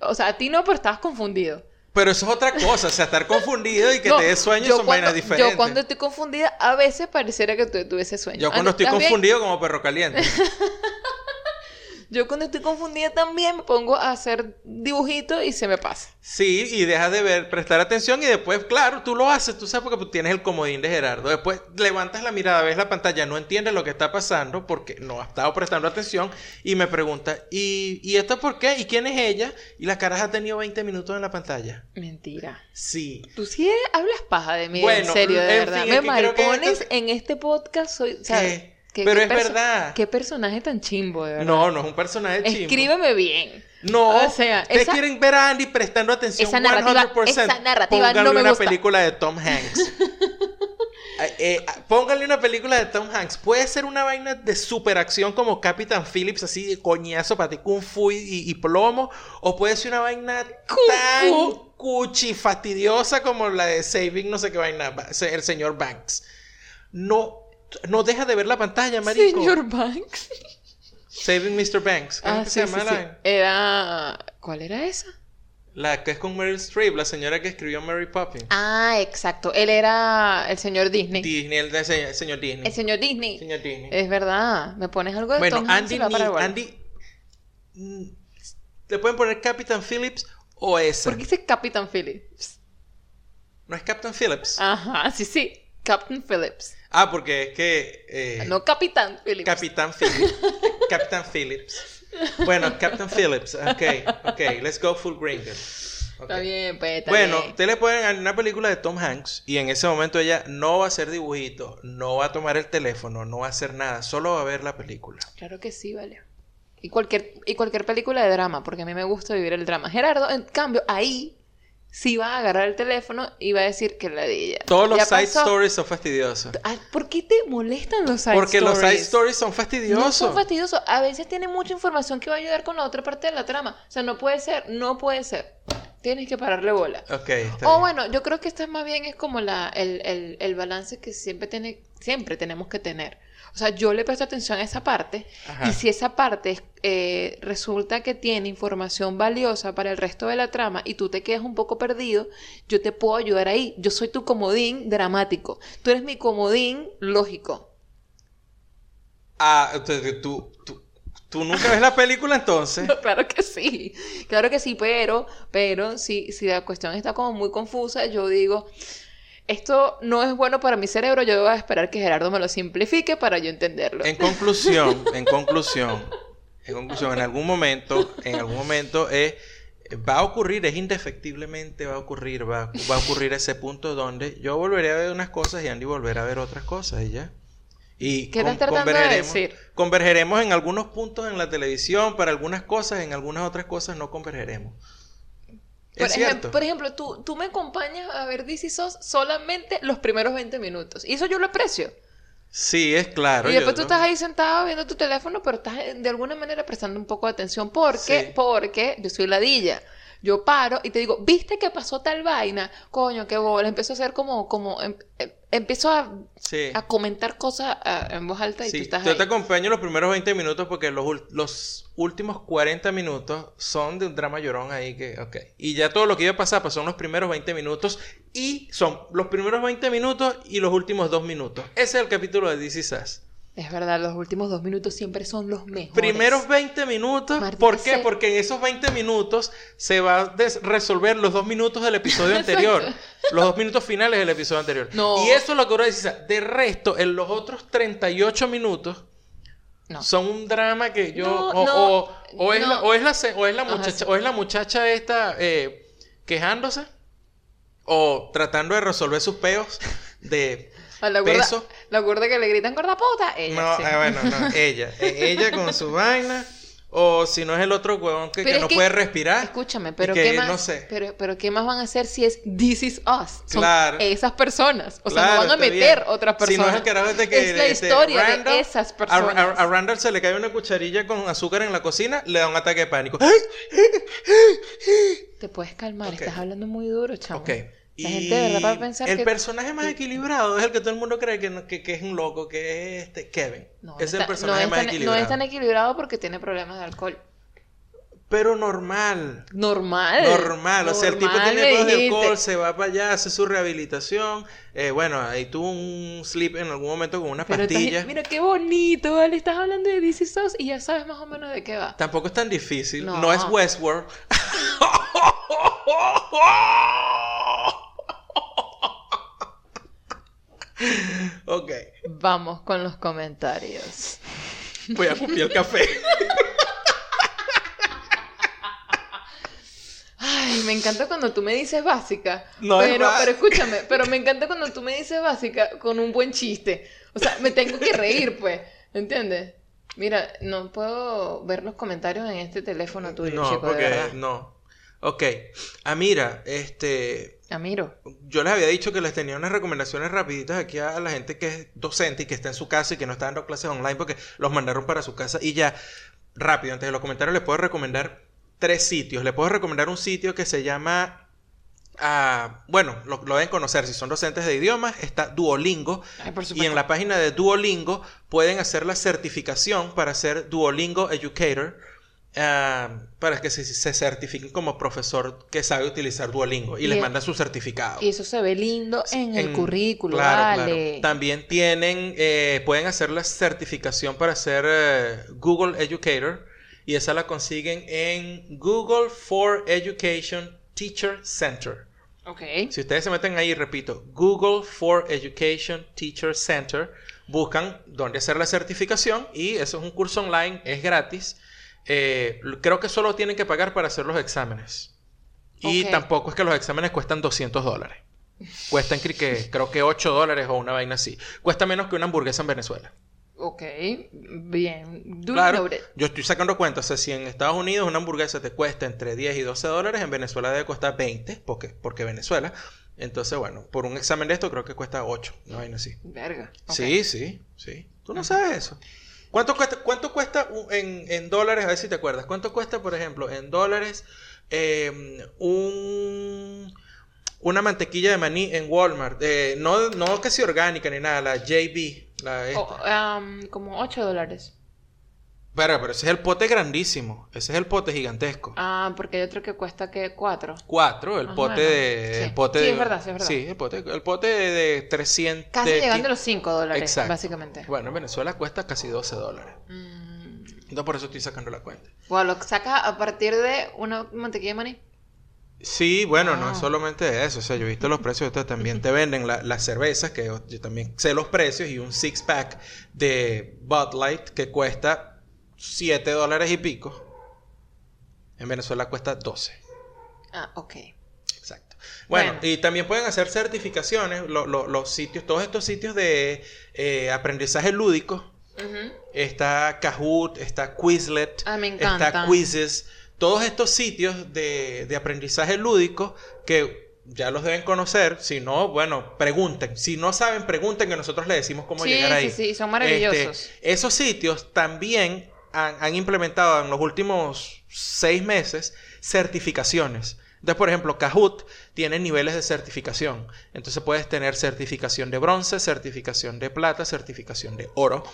[SPEAKER 2] O sea, a ti no, pero estabas confundido.
[SPEAKER 1] Pero eso es otra cosa, o sea, estar confundido y que
[SPEAKER 2] No,
[SPEAKER 1] te dé sueño
[SPEAKER 2] yo
[SPEAKER 1] son
[SPEAKER 2] cuando-
[SPEAKER 1] vainas diferentes.
[SPEAKER 2] Yo cuando estoy confundida, a veces pareciera que tu- tuviese sueño.
[SPEAKER 1] Yo cuando estoy confundido como perro caliente.
[SPEAKER 2] Yo cuando estoy confundida también me pongo a hacer dibujitos y se me pasa.
[SPEAKER 1] Sí, y dejas de ver, prestar atención y después, claro, tú lo haces, tú sabes porque tienes el comodín de Gerardo. Después levantas la mirada, ves la pantalla, no entiendes lo que está pasando porque no has estado prestando atención y me pregunta, ¿y, ¿y esto por qué? ¿Y quién es ella? Y la caraja ha tenido 20 minutos en la pantalla.
[SPEAKER 2] Mentira.
[SPEAKER 1] Sí.
[SPEAKER 2] Tú sí hablas paja de mí,
[SPEAKER 1] Bueno,
[SPEAKER 2] en serio, de
[SPEAKER 1] en
[SPEAKER 2] verdad.
[SPEAKER 1] fin,
[SPEAKER 2] me
[SPEAKER 1] que que
[SPEAKER 2] malpones
[SPEAKER 1] esto-
[SPEAKER 2] en este podcast. Soy, ¿sabes?
[SPEAKER 1] ¿Qué?
[SPEAKER 2] ¿Qué-
[SPEAKER 1] Pero
[SPEAKER 2] qué
[SPEAKER 1] es verdad.
[SPEAKER 2] Qué personaje tan chimbo, de verdad.
[SPEAKER 1] No, no es un personaje chimbo.
[SPEAKER 2] Escríbeme bien.
[SPEAKER 1] No,
[SPEAKER 2] O sea,
[SPEAKER 1] ustedes
[SPEAKER 2] esa-
[SPEAKER 1] quieren ver a Andy prestando atención
[SPEAKER 2] esa narrativa-
[SPEAKER 1] 100%.
[SPEAKER 2] esa narrativa
[SPEAKER 1] Pónganle
[SPEAKER 2] no me
[SPEAKER 1] una
[SPEAKER 2] gusta.
[SPEAKER 1] película de Tom Hanks. Eh, eh, pónganle una película de Tom Hanks. Puede ser una vaina de superacción como Captain Phillips, así de coñazo para ti, kung fu y, y plomo. O puede ser una vaina tan cuchi fastidiosa como la de Saving no sé qué vaina, el señor Banks. No, no deja de ver la pantalla, marico.
[SPEAKER 2] Señor Banks.
[SPEAKER 1] Saving Mr. Banks. ¿Cómo
[SPEAKER 2] Ah, sí,
[SPEAKER 1] se
[SPEAKER 2] sí, sí. Era... ¿Cuál era esa?
[SPEAKER 1] La que es con Meryl Streep, la señora que escribió Mary Poppins.
[SPEAKER 2] Ah, exacto. Él era el señor Disney.
[SPEAKER 1] Disney, el, se- señor Disney.
[SPEAKER 2] El señor Disney.
[SPEAKER 1] Señor Disney.
[SPEAKER 2] Es verdad. Me pones algo de
[SPEAKER 1] bueno,
[SPEAKER 2] Tom
[SPEAKER 1] Andy,
[SPEAKER 2] para el.
[SPEAKER 1] Andy mm, le pueden poner Captain Phillips o esa.
[SPEAKER 2] ¿Por qué dice Captain Phillips?
[SPEAKER 1] No es Captain Phillips.
[SPEAKER 2] Ajá, sí, sí. Captain Phillips.
[SPEAKER 1] Ah, porque es que eh,
[SPEAKER 2] No Capitán Phillips.
[SPEAKER 1] Capitán Phillips. Captain Phillips. Bueno, Captain Phillips. Ok, ok. Let's go full gringo. Ok.
[SPEAKER 2] Está bien, pues. está
[SPEAKER 1] Bueno,
[SPEAKER 2] bien.
[SPEAKER 1] ustedes le ponen una película de Tom Hanks y en ese momento ella no va a hacer dibujito, no va a tomar el teléfono, no va a hacer nada, solo va a ver la película.
[SPEAKER 2] Claro que sí, vale. Y cualquier, y cualquier película de drama, porque a mí me gusta vivir el drama. Gerardo, en cambio, ahí sí va a agarrar el teléfono y va a decir que la de ella.
[SPEAKER 1] Todos los side
[SPEAKER 2] pasó.
[SPEAKER 1] stories son fastidiosos.
[SPEAKER 2] ¿Por qué te molestan los side
[SPEAKER 1] Porque
[SPEAKER 2] stories?
[SPEAKER 1] los side stories son fastidiosos.
[SPEAKER 2] No son fastidiosos. A veces tiene mucha información que va a ayudar con la otra parte de la trama. O sea, no puede ser, no puede ser. Tienes que pararle bola.
[SPEAKER 1] Ok, está
[SPEAKER 2] O
[SPEAKER 1] bien.
[SPEAKER 2] bueno, yo creo que esta más bien es como la, el, el- el balance que siempre, tiene, siempre tenemos que tener. O sea, yo le presto atención a esa parte
[SPEAKER 1] Ajá.
[SPEAKER 2] y si esa parte eh, resulta que tiene información valiosa para el resto de la trama y tú te quedas un poco perdido, yo te puedo ayudar ahí. Yo soy tu comodín dramático. Tú eres mi comodín lógico.
[SPEAKER 1] Ah, entonces tú, tú, tú nunca ves la película entonces.
[SPEAKER 2] Claro que sí, claro que sí, pero, pero si, si la cuestión está como muy confusa, yo digo, esto no es bueno para mi cerebro, yo voy a esperar que Gerardo me lo simplifique para yo entenderlo.
[SPEAKER 1] En conclusión, en conclusión, en conclusión, en algún momento, en algún momento eh, va a ocurrir, es indefectiblemente va a ocurrir, va, va a ocurrir ese punto donde yo volveré a ver unas cosas y Andy volverá a ver otras cosas y ya. Y
[SPEAKER 2] ¿Qué estás
[SPEAKER 1] con-
[SPEAKER 2] tratando de
[SPEAKER 1] convergeremos,
[SPEAKER 2] decir?
[SPEAKER 1] convergeremos en algunos puntos en la televisión para algunas cosas, en algunas otras cosas no convergeremos.
[SPEAKER 2] Por,
[SPEAKER 1] Es
[SPEAKER 2] ejemplo, tú, tú me acompañas a ver DC SOS solamente los primeros 20 minutos. Y eso yo lo aprecio.
[SPEAKER 1] Sí, es claro.
[SPEAKER 2] y después tú
[SPEAKER 1] no-
[SPEAKER 2] estás ahí sentado viendo tu teléfono, pero estás eh, de alguna manera prestando un poco de atención. ¿Por qué?
[SPEAKER 1] Sí.
[SPEAKER 2] Porque yo soy ladilla. Yo paro y te digo, ¿viste que pasó tal vaina? Coño, qué bola. Empiezo a hacer como, como, em- em- empiezo a,
[SPEAKER 1] Sí.
[SPEAKER 2] a comentar cosas en voz alta y
[SPEAKER 1] Sí,
[SPEAKER 2] tú estás
[SPEAKER 1] yo
[SPEAKER 2] ahí.
[SPEAKER 1] te acompaño los primeros 20 minutos porque los, los últimos 40 minutos son de un drama llorón ahí que, ok. Y ya todo lo que iba a pasar, pues son los primeros 20 minutos y son los primeros 20 minutos y los últimos 2 minutos. Ese es el capítulo de DC Sass.
[SPEAKER 2] Es verdad, los últimos dos minutos siempre son los mejores.
[SPEAKER 1] Primeros 20 minutos, ¿por qué? Porque en esos 20 minutos se va a resolver los dos minutos del episodio anterior. Los dos minutos finales del episodio anterior.
[SPEAKER 2] No.
[SPEAKER 1] Y eso es lo que ahora dice. De resto, en los otros 38 minutos
[SPEAKER 2] No.
[SPEAKER 1] son un drama que yo
[SPEAKER 2] No,
[SPEAKER 1] o,
[SPEAKER 2] no,
[SPEAKER 1] o- o es la, o es la se- o es la
[SPEAKER 2] Ajá,
[SPEAKER 1] muchacha o es la muchacha esta eh, quejándose o tratando de resolver sus peos de
[SPEAKER 2] A la gorda,
[SPEAKER 1] peso.
[SPEAKER 2] la gorda que le gritan gorda puta. Ella,
[SPEAKER 1] no
[SPEAKER 2] sí.
[SPEAKER 1] eh, bueno no ella Eh, ella con su vaina o si no es el otro huevón que, que no
[SPEAKER 2] que-
[SPEAKER 1] puede respirar
[SPEAKER 2] Escúchame, pero
[SPEAKER 1] que
[SPEAKER 2] ¿qué más?
[SPEAKER 1] no sé
[SPEAKER 2] Pero, pero ¿qué más van a hacer si es This is Us? Son
[SPEAKER 1] Claro.
[SPEAKER 2] esas personas. O sea,
[SPEAKER 1] Claro,
[SPEAKER 2] no van a meter
[SPEAKER 1] bien.
[SPEAKER 2] otras
[SPEAKER 1] Si no
[SPEAKER 2] personas.
[SPEAKER 1] es el carajo este que
[SPEAKER 2] es la
[SPEAKER 1] este,
[SPEAKER 2] historia
[SPEAKER 1] Randall-
[SPEAKER 2] de esas
[SPEAKER 1] a-
[SPEAKER 2] personas.
[SPEAKER 1] A, a Randall se le cae una cucharilla con azúcar en la cocina, le da un ataque de pánico.
[SPEAKER 2] Te puedes calmar,
[SPEAKER 1] Ok.
[SPEAKER 2] estás hablando muy duro, chamo.
[SPEAKER 1] Ok.
[SPEAKER 2] La gente de verdad va a pensar
[SPEAKER 1] el
[SPEAKER 2] que...
[SPEAKER 1] personaje más equilibrado es el que todo el mundo cree que, no- que, que es un loco, que es este Kevin.
[SPEAKER 2] No,
[SPEAKER 1] es
[SPEAKER 2] no
[SPEAKER 1] el
[SPEAKER 2] está-
[SPEAKER 1] personaje
[SPEAKER 2] no es
[SPEAKER 1] más
[SPEAKER 2] tan-
[SPEAKER 1] equilibrado.
[SPEAKER 2] No es tan equilibrado porque tiene problemas de alcohol.
[SPEAKER 1] Pero normal.
[SPEAKER 2] Normal.
[SPEAKER 1] Normal, o sea, el tipo tiene problemas de alcohol, se va para allá, hace su rehabilitación. Eh, bueno, ahí tuvo un sleep en algún momento con una
[SPEAKER 2] Pero estás-
[SPEAKER 1] pastilla.
[SPEAKER 2] mira qué bonito, ¿vale? Estás hablando de is Us y ya sabes más o menos de qué va.
[SPEAKER 1] Tampoco es tan difícil. No,
[SPEAKER 2] No.
[SPEAKER 1] es Westworld. ok.
[SPEAKER 2] Vamos con los comentarios.
[SPEAKER 1] Voy a copiar el café.
[SPEAKER 2] Ay, me encanta cuando tú me dices básica.
[SPEAKER 1] No es
[SPEAKER 2] pero,
[SPEAKER 1] ba-
[SPEAKER 2] pero escúchame, pero me encanta cuando tú me dices básica con un buen chiste. O sea, me tengo que reír, pues. ¿Entiendes? Mira, no puedo ver los comentarios en este teléfono tuyo,
[SPEAKER 1] no,
[SPEAKER 2] chico, de
[SPEAKER 1] porque
[SPEAKER 2] verdad.
[SPEAKER 1] no. Ok. Ah, mira, este.
[SPEAKER 2] Amiro.
[SPEAKER 1] Yo les había dicho que les tenía unas recomendaciones rapiditas aquí a la gente que es docente y que está en su casa y que no está dando clases online porque los mandaron para su casa y ya, rápido, antes de los comentarios les puedo recomendar tres sitios. Les puedo recomendar un sitio que se llama, ah, bueno, lo, lo deben conocer si son docentes de idiomas, está Duolingo.
[SPEAKER 2] Ay,
[SPEAKER 1] Y en la página de Duolingo pueden hacer la certificación para ser Duolingo Educator. Ah, para que se, se certifiquen como profesor que sabe utilizar Duolingo y,
[SPEAKER 2] Y
[SPEAKER 1] les
[SPEAKER 2] es-
[SPEAKER 1] mandan su certificado.
[SPEAKER 2] Y eso se ve lindo en el currículo,
[SPEAKER 1] claro. También tienen, eh, pueden hacer la certificación para ser eh, Google Educator y esa la consiguen en Google for Education Teacher Center.
[SPEAKER 2] Ok.
[SPEAKER 1] Si ustedes se meten ahí, repito, Google for Education Teacher Center, buscan dónde hacer la certificación y eso es un curso online, es gratis. Eh, creo que solo tienen que pagar para hacer los exámenes. Y tampoco es que los exámenes cuestan 200 dólares. Cuestan que, creo que 8 dólares o una vaina así. Cuesta menos que una hamburguesa en Venezuela.
[SPEAKER 2] Ok. Bien.
[SPEAKER 1] Claro, yo estoy sacando cuentas. O sea, si en Estados Unidos una hamburguesa te cuesta entre 10 y 12 dólares, en Venezuela debe costar 20, porque, porque Venezuela. Entonces, bueno, por un examen de esto creo que cuesta 8, una vaina así.
[SPEAKER 2] Verga.
[SPEAKER 1] Sí, sí, sí. Tú no sabes eso. ¿Cuánto cuesta, cuánto cuesta en, dólares? A ver si te acuerdas. ¿Cuánto cuesta, por ejemplo, en dólares eh, un, una mantequilla de maní en Walmart? Eh, no, no orgánica ni nada, la JB. La esta.
[SPEAKER 2] O, am, como 8 dólares.
[SPEAKER 1] Pero, pero ese es el pote grandísimo. Ese es el pote gigantesco.
[SPEAKER 2] Ah, porque hay otro que cuesta que 4.
[SPEAKER 1] Cuatro, el
[SPEAKER 2] Más o
[SPEAKER 1] pote
[SPEAKER 2] menos.
[SPEAKER 1] de...
[SPEAKER 2] Sí.
[SPEAKER 1] El pote
[SPEAKER 2] Sí, es verdad, sí, es verdad.
[SPEAKER 1] Sí, el pote, el pote de, de 300...
[SPEAKER 2] Casi
[SPEAKER 1] de
[SPEAKER 2] llegando a los 5 dólares,
[SPEAKER 1] Exacto.
[SPEAKER 2] básicamente.
[SPEAKER 1] Bueno, en Venezuela cuesta casi 12 dólares.
[SPEAKER 2] Mm.
[SPEAKER 1] Entonces por eso estoy sacando la cuenta.
[SPEAKER 2] Bueno, lo sacas a partir de una mantequilla de maní.
[SPEAKER 1] Sí, bueno, no
[SPEAKER 2] Ah.
[SPEAKER 1] es solamente eso. O sea, yo he visto los precios. Ustedes también te venden la- las cervezas, que yo yo también sé los precios, y un six pack de Bud Light que cuesta 7 dólares y pico. En Venezuela cuesta 12.
[SPEAKER 2] Ah, ok.
[SPEAKER 1] Exacto. Bueno,
[SPEAKER 2] Bueno.
[SPEAKER 1] y también pueden hacer certificaciones, lo- lo- los sitios, todos estos sitios de eh, aprendizaje lúdico. Está Kahoot, está Quizlet,
[SPEAKER 2] Ah, me
[SPEAKER 1] está. Quizzes. todos estos sitios de, de aprendizaje lúdico que ya los deben conocer. Si no, bueno, pregunten. Si no saben, pregunten que nosotros les decimos cómo
[SPEAKER 2] Sí,
[SPEAKER 1] llegar ahí.
[SPEAKER 2] sí, sí, son maravillosos.
[SPEAKER 1] Este, esos sitios también han, han implementado en los últimos seis meses certificaciones. Entonces, por ejemplo, Kahoot tiene niveles de certificación. Entonces puedes tener certificación de bronce, certificación de plata, certificación de oro.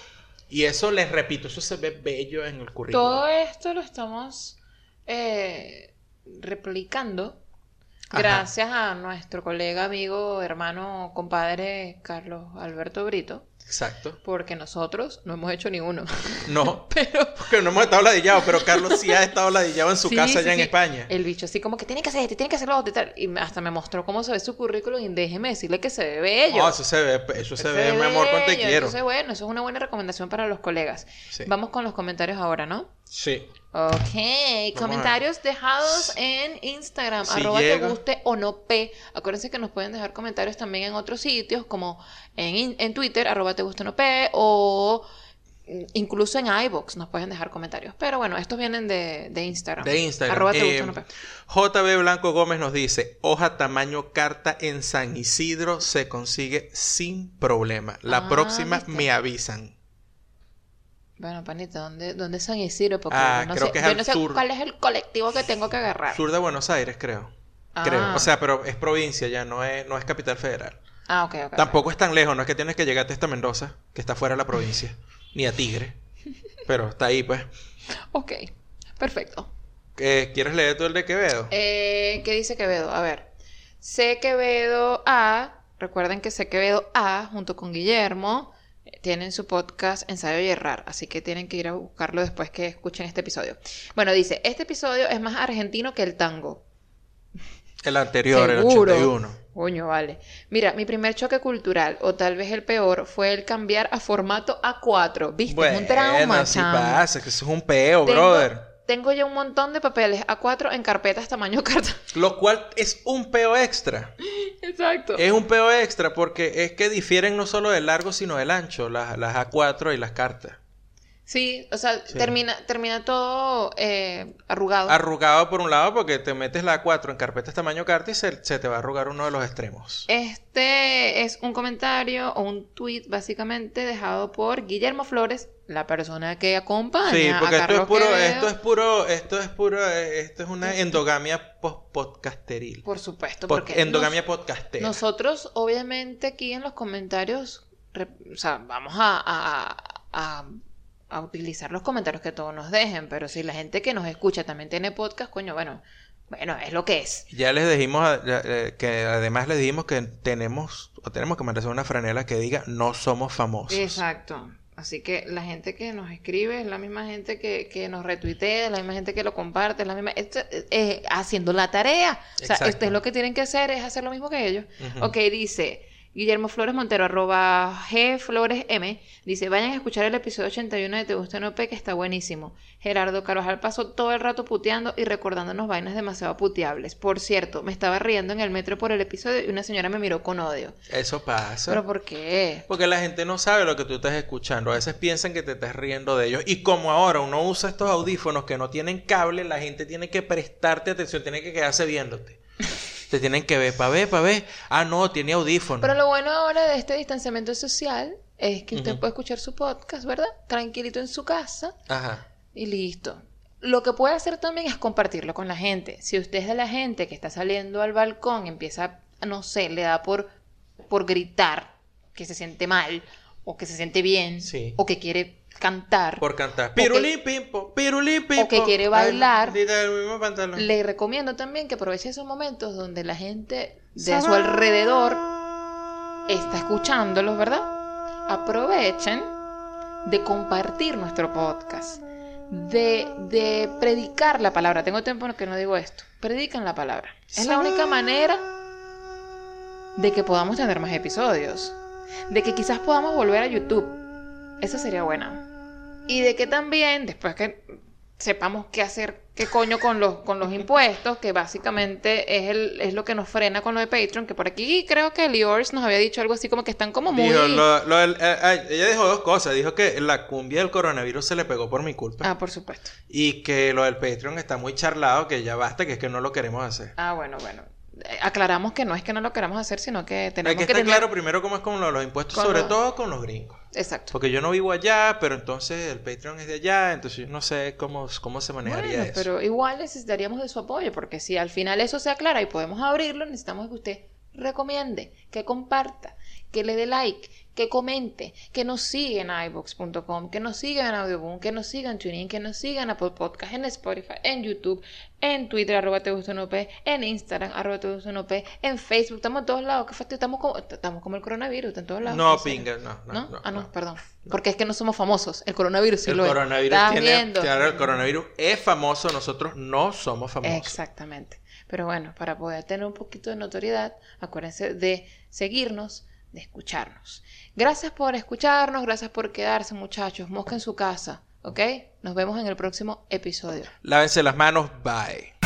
[SPEAKER 1] Y eso, les repito, eso se ve bello en el currículum.
[SPEAKER 2] Todo esto lo estamos eh, replicando
[SPEAKER 1] Ajá.
[SPEAKER 2] gracias a nuestro colega, amigo, hermano, compadre Carlos Alberto Brito,
[SPEAKER 1] Exacto.
[SPEAKER 2] porque nosotros no hemos hecho ni uno.
[SPEAKER 1] No,
[SPEAKER 2] Pero
[SPEAKER 1] porque no hemos estado ladillados, pero Carlos sí ha estado ladillado en su
[SPEAKER 2] Sí,
[SPEAKER 1] casa
[SPEAKER 2] sí,
[SPEAKER 1] allá en. España.
[SPEAKER 2] el bicho así como que tiene que hacer esto, tiene que hacer lo otro y tal. Y hasta me mostró cómo se ve su currículum y déjeme decirle que se ve bello.
[SPEAKER 1] No, eso se ve, eso se
[SPEAKER 2] Se
[SPEAKER 1] ve, mi amor, cuando te quiero.
[SPEAKER 2] Entonces, bueno, eso es una buena recomendación para los colegas. Vamos con los comentarios ahora, ¿no?
[SPEAKER 1] Sí.
[SPEAKER 2] Ok, comentarios dejados en Instagram,
[SPEAKER 1] Si
[SPEAKER 2] arroba te
[SPEAKER 1] llega.
[SPEAKER 2] guste o no p. Acuérdense que nos pueden dejar comentarios también en otros sitios, como en, en Twitter, arroba te guste o no p, o incluso en iBox nos pueden dejar comentarios. Pero bueno, estos vienen de, de Instagram.
[SPEAKER 1] De Instagram.
[SPEAKER 2] Arroba te
[SPEAKER 1] Eh,
[SPEAKER 2] guste o no p.
[SPEAKER 1] JB Blanco Gómez nos dice, hoja tamaño carta en San Isidro se consigue sin problema. La
[SPEAKER 2] Ah,
[SPEAKER 1] próxima
[SPEAKER 2] ¿viste?
[SPEAKER 1] me avisan.
[SPEAKER 2] Bueno, panita, ¿dónde, dónde es San Isidro? Porque
[SPEAKER 1] Ah,
[SPEAKER 2] no
[SPEAKER 1] creo
[SPEAKER 2] sé,
[SPEAKER 1] que es
[SPEAKER 2] yo
[SPEAKER 1] al
[SPEAKER 2] no sé
[SPEAKER 1] sur.
[SPEAKER 2] cuál es el colectivo que tengo que agarrar.
[SPEAKER 1] Sur de Buenos Aires, creo.
[SPEAKER 2] Ah.
[SPEAKER 1] Creo. O sea, pero es provincia ya, no es, no es capital federal.
[SPEAKER 2] Ah, ok, ok.
[SPEAKER 1] Tampoco es tan lejos, no es que tienes que llegarte hasta Mendoza, que está fuera de la provincia, ni a Tigre. Pero está ahí, pues.
[SPEAKER 2] Ok, perfecto.
[SPEAKER 1] Eh, ¿Quieres leer tú el de Quevedo?
[SPEAKER 2] Eh, ¿Qué dice Quevedo? A ver. C. Quevedo A. Recuerden que C. Quevedo A, junto con Guillermo, tienen su podcast Ensayo y Errar. Así que tienen que ir a buscarlo después que escuchen este episodio. Bueno, dice: Este episodio es más argentino que el tango.
[SPEAKER 1] El anterior,
[SPEAKER 2] Seguro.
[SPEAKER 1] el 81.
[SPEAKER 2] Coño, vale. Mira, mi primer choque cultural, o tal vez el peor, fue el cambiar a formato A4. ¿Viste? es un trauma,
[SPEAKER 1] Bueno, sí
[SPEAKER 2] chamo.
[SPEAKER 1] pasa, que eso es un peo,
[SPEAKER 2] Tengo-
[SPEAKER 1] brother.
[SPEAKER 2] Tengo ya un montón de papeles A4 en carpetas tamaño carta.
[SPEAKER 1] Lo cual es un peo extra.
[SPEAKER 2] Exacto.
[SPEAKER 1] Es un peo extra porque es que difieren no solo del largo, sino del ancho, las, las A4 y las cartas.
[SPEAKER 2] Sí, o sea,
[SPEAKER 1] Sí.
[SPEAKER 2] termina, termina todo eh, arrugado.
[SPEAKER 1] Arrugado por un lado porque te metes la A4 en carpetas tamaño carta y se, se te va a arrugar uno de los extremos.
[SPEAKER 2] Este es un comentario o un tweet básicamente dejado por Guillermo Flores, la persona que acompaña
[SPEAKER 1] Sí,
[SPEAKER 2] a
[SPEAKER 1] porque esto es puro,
[SPEAKER 2] Quevedo.
[SPEAKER 1] esto es puro, esto es puro, eh, esto es una endogamia post podcasteril.
[SPEAKER 2] Por supuesto,
[SPEAKER 1] Pod-
[SPEAKER 2] porque
[SPEAKER 1] endogamia
[SPEAKER 2] nos-
[SPEAKER 1] podcastera.
[SPEAKER 2] nosotros obviamente aquí en los comentarios, o sea, vamos a, a- a- a utilizar los comentarios que todos nos dejen, pero si la gente que nos escucha también tiene podcast, coño, bueno, bueno, es lo que es.
[SPEAKER 1] Ya les dijimos eh, que además les dijimos que tenemos o tenemos que mandarse una franela que diga no somos famosos.
[SPEAKER 2] Exacto. Así que la gente que nos escribe es la misma gente que, que nos retuitea, es la misma gente que lo comparte, es la misma... esto, eh, haciendo la tarea. O sea,
[SPEAKER 1] Exacto.
[SPEAKER 2] ustedes lo que tienen que hacer es hacer lo mismo que ellos. Ok, dice Guillermo Flores Montero, arroba G Flores M, dice, vayan a escuchar el episodio 81 de Te Gusta No Pe, que está buenísimo. Gerardo Carvajal pasó todo el rato puteando y recordándonos vainas demasiado puteables. Por cierto, me estaba riendo en el metro por el episodio y una señora me miró con odio.
[SPEAKER 1] Eso pasa.
[SPEAKER 2] ¿Pero por qué?
[SPEAKER 1] Porque la gente no sabe lo que tú estás escuchando. A veces piensan que te estás riendo de ellos. Y como ahora uno usa estos audífonos que no tienen cable, la gente tiene que prestarte atención, tiene que quedarse viéndote. Te tienen que ver, pa' ver, pa' ver. Ah, no, tiene audífonos.
[SPEAKER 2] Pero lo bueno ahora de este distanciamiento social es que usted puede escuchar su podcast, ¿verdad? Tranquilito en su casa
[SPEAKER 1] Ajá.
[SPEAKER 2] y listo. Lo que puede hacer también es compartirlo con la gente. Si usted es de la gente que está saliendo al balcón empieza, no sé, le da por, por gritar que se siente mal o que se siente bien
[SPEAKER 1] Sí.
[SPEAKER 2] o que quiere cantar,
[SPEAKER 1] Por cantar.
[SPEAKER 2] O que-
[SPEAKER 1] Pirulín pimpo, pirulín pimpo.
[SPEAKER 2] o que quiere bailar.
[SPEAKER 1] Ay,
[SPEAKER 2] le recomiendo también que aproveche esos momentos donde la gente de a su alrededor está escuchándolos, ¿verdad? Aprovechen de compartir nuestro podcast, de, de predicar la palabra. Tengo tiempo en que no digo esto. Predican la palabra. Es la única manera de que podamos tener más episodios. De que quizás podamos volver a YouTube. Eso sería buena. Y de que también, después que sepamos qué hacer, qué coño con los, con los impuestos, que básicamente es, el, es lo que nos frena con lo de Patreon, que por aquí creo que Liors nos había dicho algo así como que están como muy...
[SPEAKER 1] Dijo, lo- lo del- eh, eh, ella dijo dos cosas. Dijo que la cumbia del coronavirus se le pegó por mi culpa.
[SPEAKER 2] Ah, por supuesto.
[SPEAKER 1] Y que lo del Patreon está muy charlado, que ya basta, que es que no lo queremos hacer.
[SPEAKER 2] Ah, bueno, bueno. Eh, Aclaramos que no es que no lo queramos hacer, sino que tenemos
[SPEAKER 1] Hay que
[SPEAKER 2] que
[SPEAKER 1] estar
[SPEAKER 2] tener-
[SPEAKER 1] claro primero cómo es con lo de los impuestos,
[SPEAKER 2] Con
[SPEAKER 1] sobre todo con los gringos.
[SPEAKER 2] Exacto.
[SPEAKER 1] Porque yo no vivo allá, pero entonces el Patreon es de allá, entonces yo no sé cómo, cómo se manejaría
[SPEAKER 2] Bueno,
[SPEAKER 1] eso.
[SPEAKER 2] pero igual necesitaríamos de su apoyo, porque si al final eso se aclara y podemos abrirlo, necesitamos que usted recomiende, que comparta, que le dé like, que comente, que nos siga en iVoox.com, que nos siga en Audioboom, que nos siga en TuneIn, que nos siga en Apple Podcast, en Spotify, en YouTube, en Twitter, arroba te gusta en Instagram, arroba te gusta en Facebook, estamos en todos lados, que fastidio, estamos como, estamos como el coronavirus, en todos lados.
[SPEAKER 1] No, pinga, no, no,
[SPEAKER 2] ¿No?
[SPEAKER 1] no,
[SPEAKER 2] ah, no,
[SPEAKER 1] no.
[SPEAKER 2] perdón. Porque es que no somos famosos. El coronavirus sí
[SPEAKER 1] el
[SPEAKER 2] lo es.
[SPEAKER 1] coronavirus
[SPEAKER 2] ¿Estás
[SPEAKER 1] tiene,
[SPEAKER 2] viendo?
[SPEAKER 1] claro, el coronavirus es famoso, nosotros no somos famosos.
[SPEAKER 2] Exactamente. Pero bueno, para poder tener un poquito de notoriedad, acuérdense de seguirnos, de escucharnos. Gracias por escucharnos, gracias por quedarse, muchachos. Mosca en su casa, ¿ok? Nos vemos en el próximo episodio.
[SPEAKER 1] Lávense las manos, bye.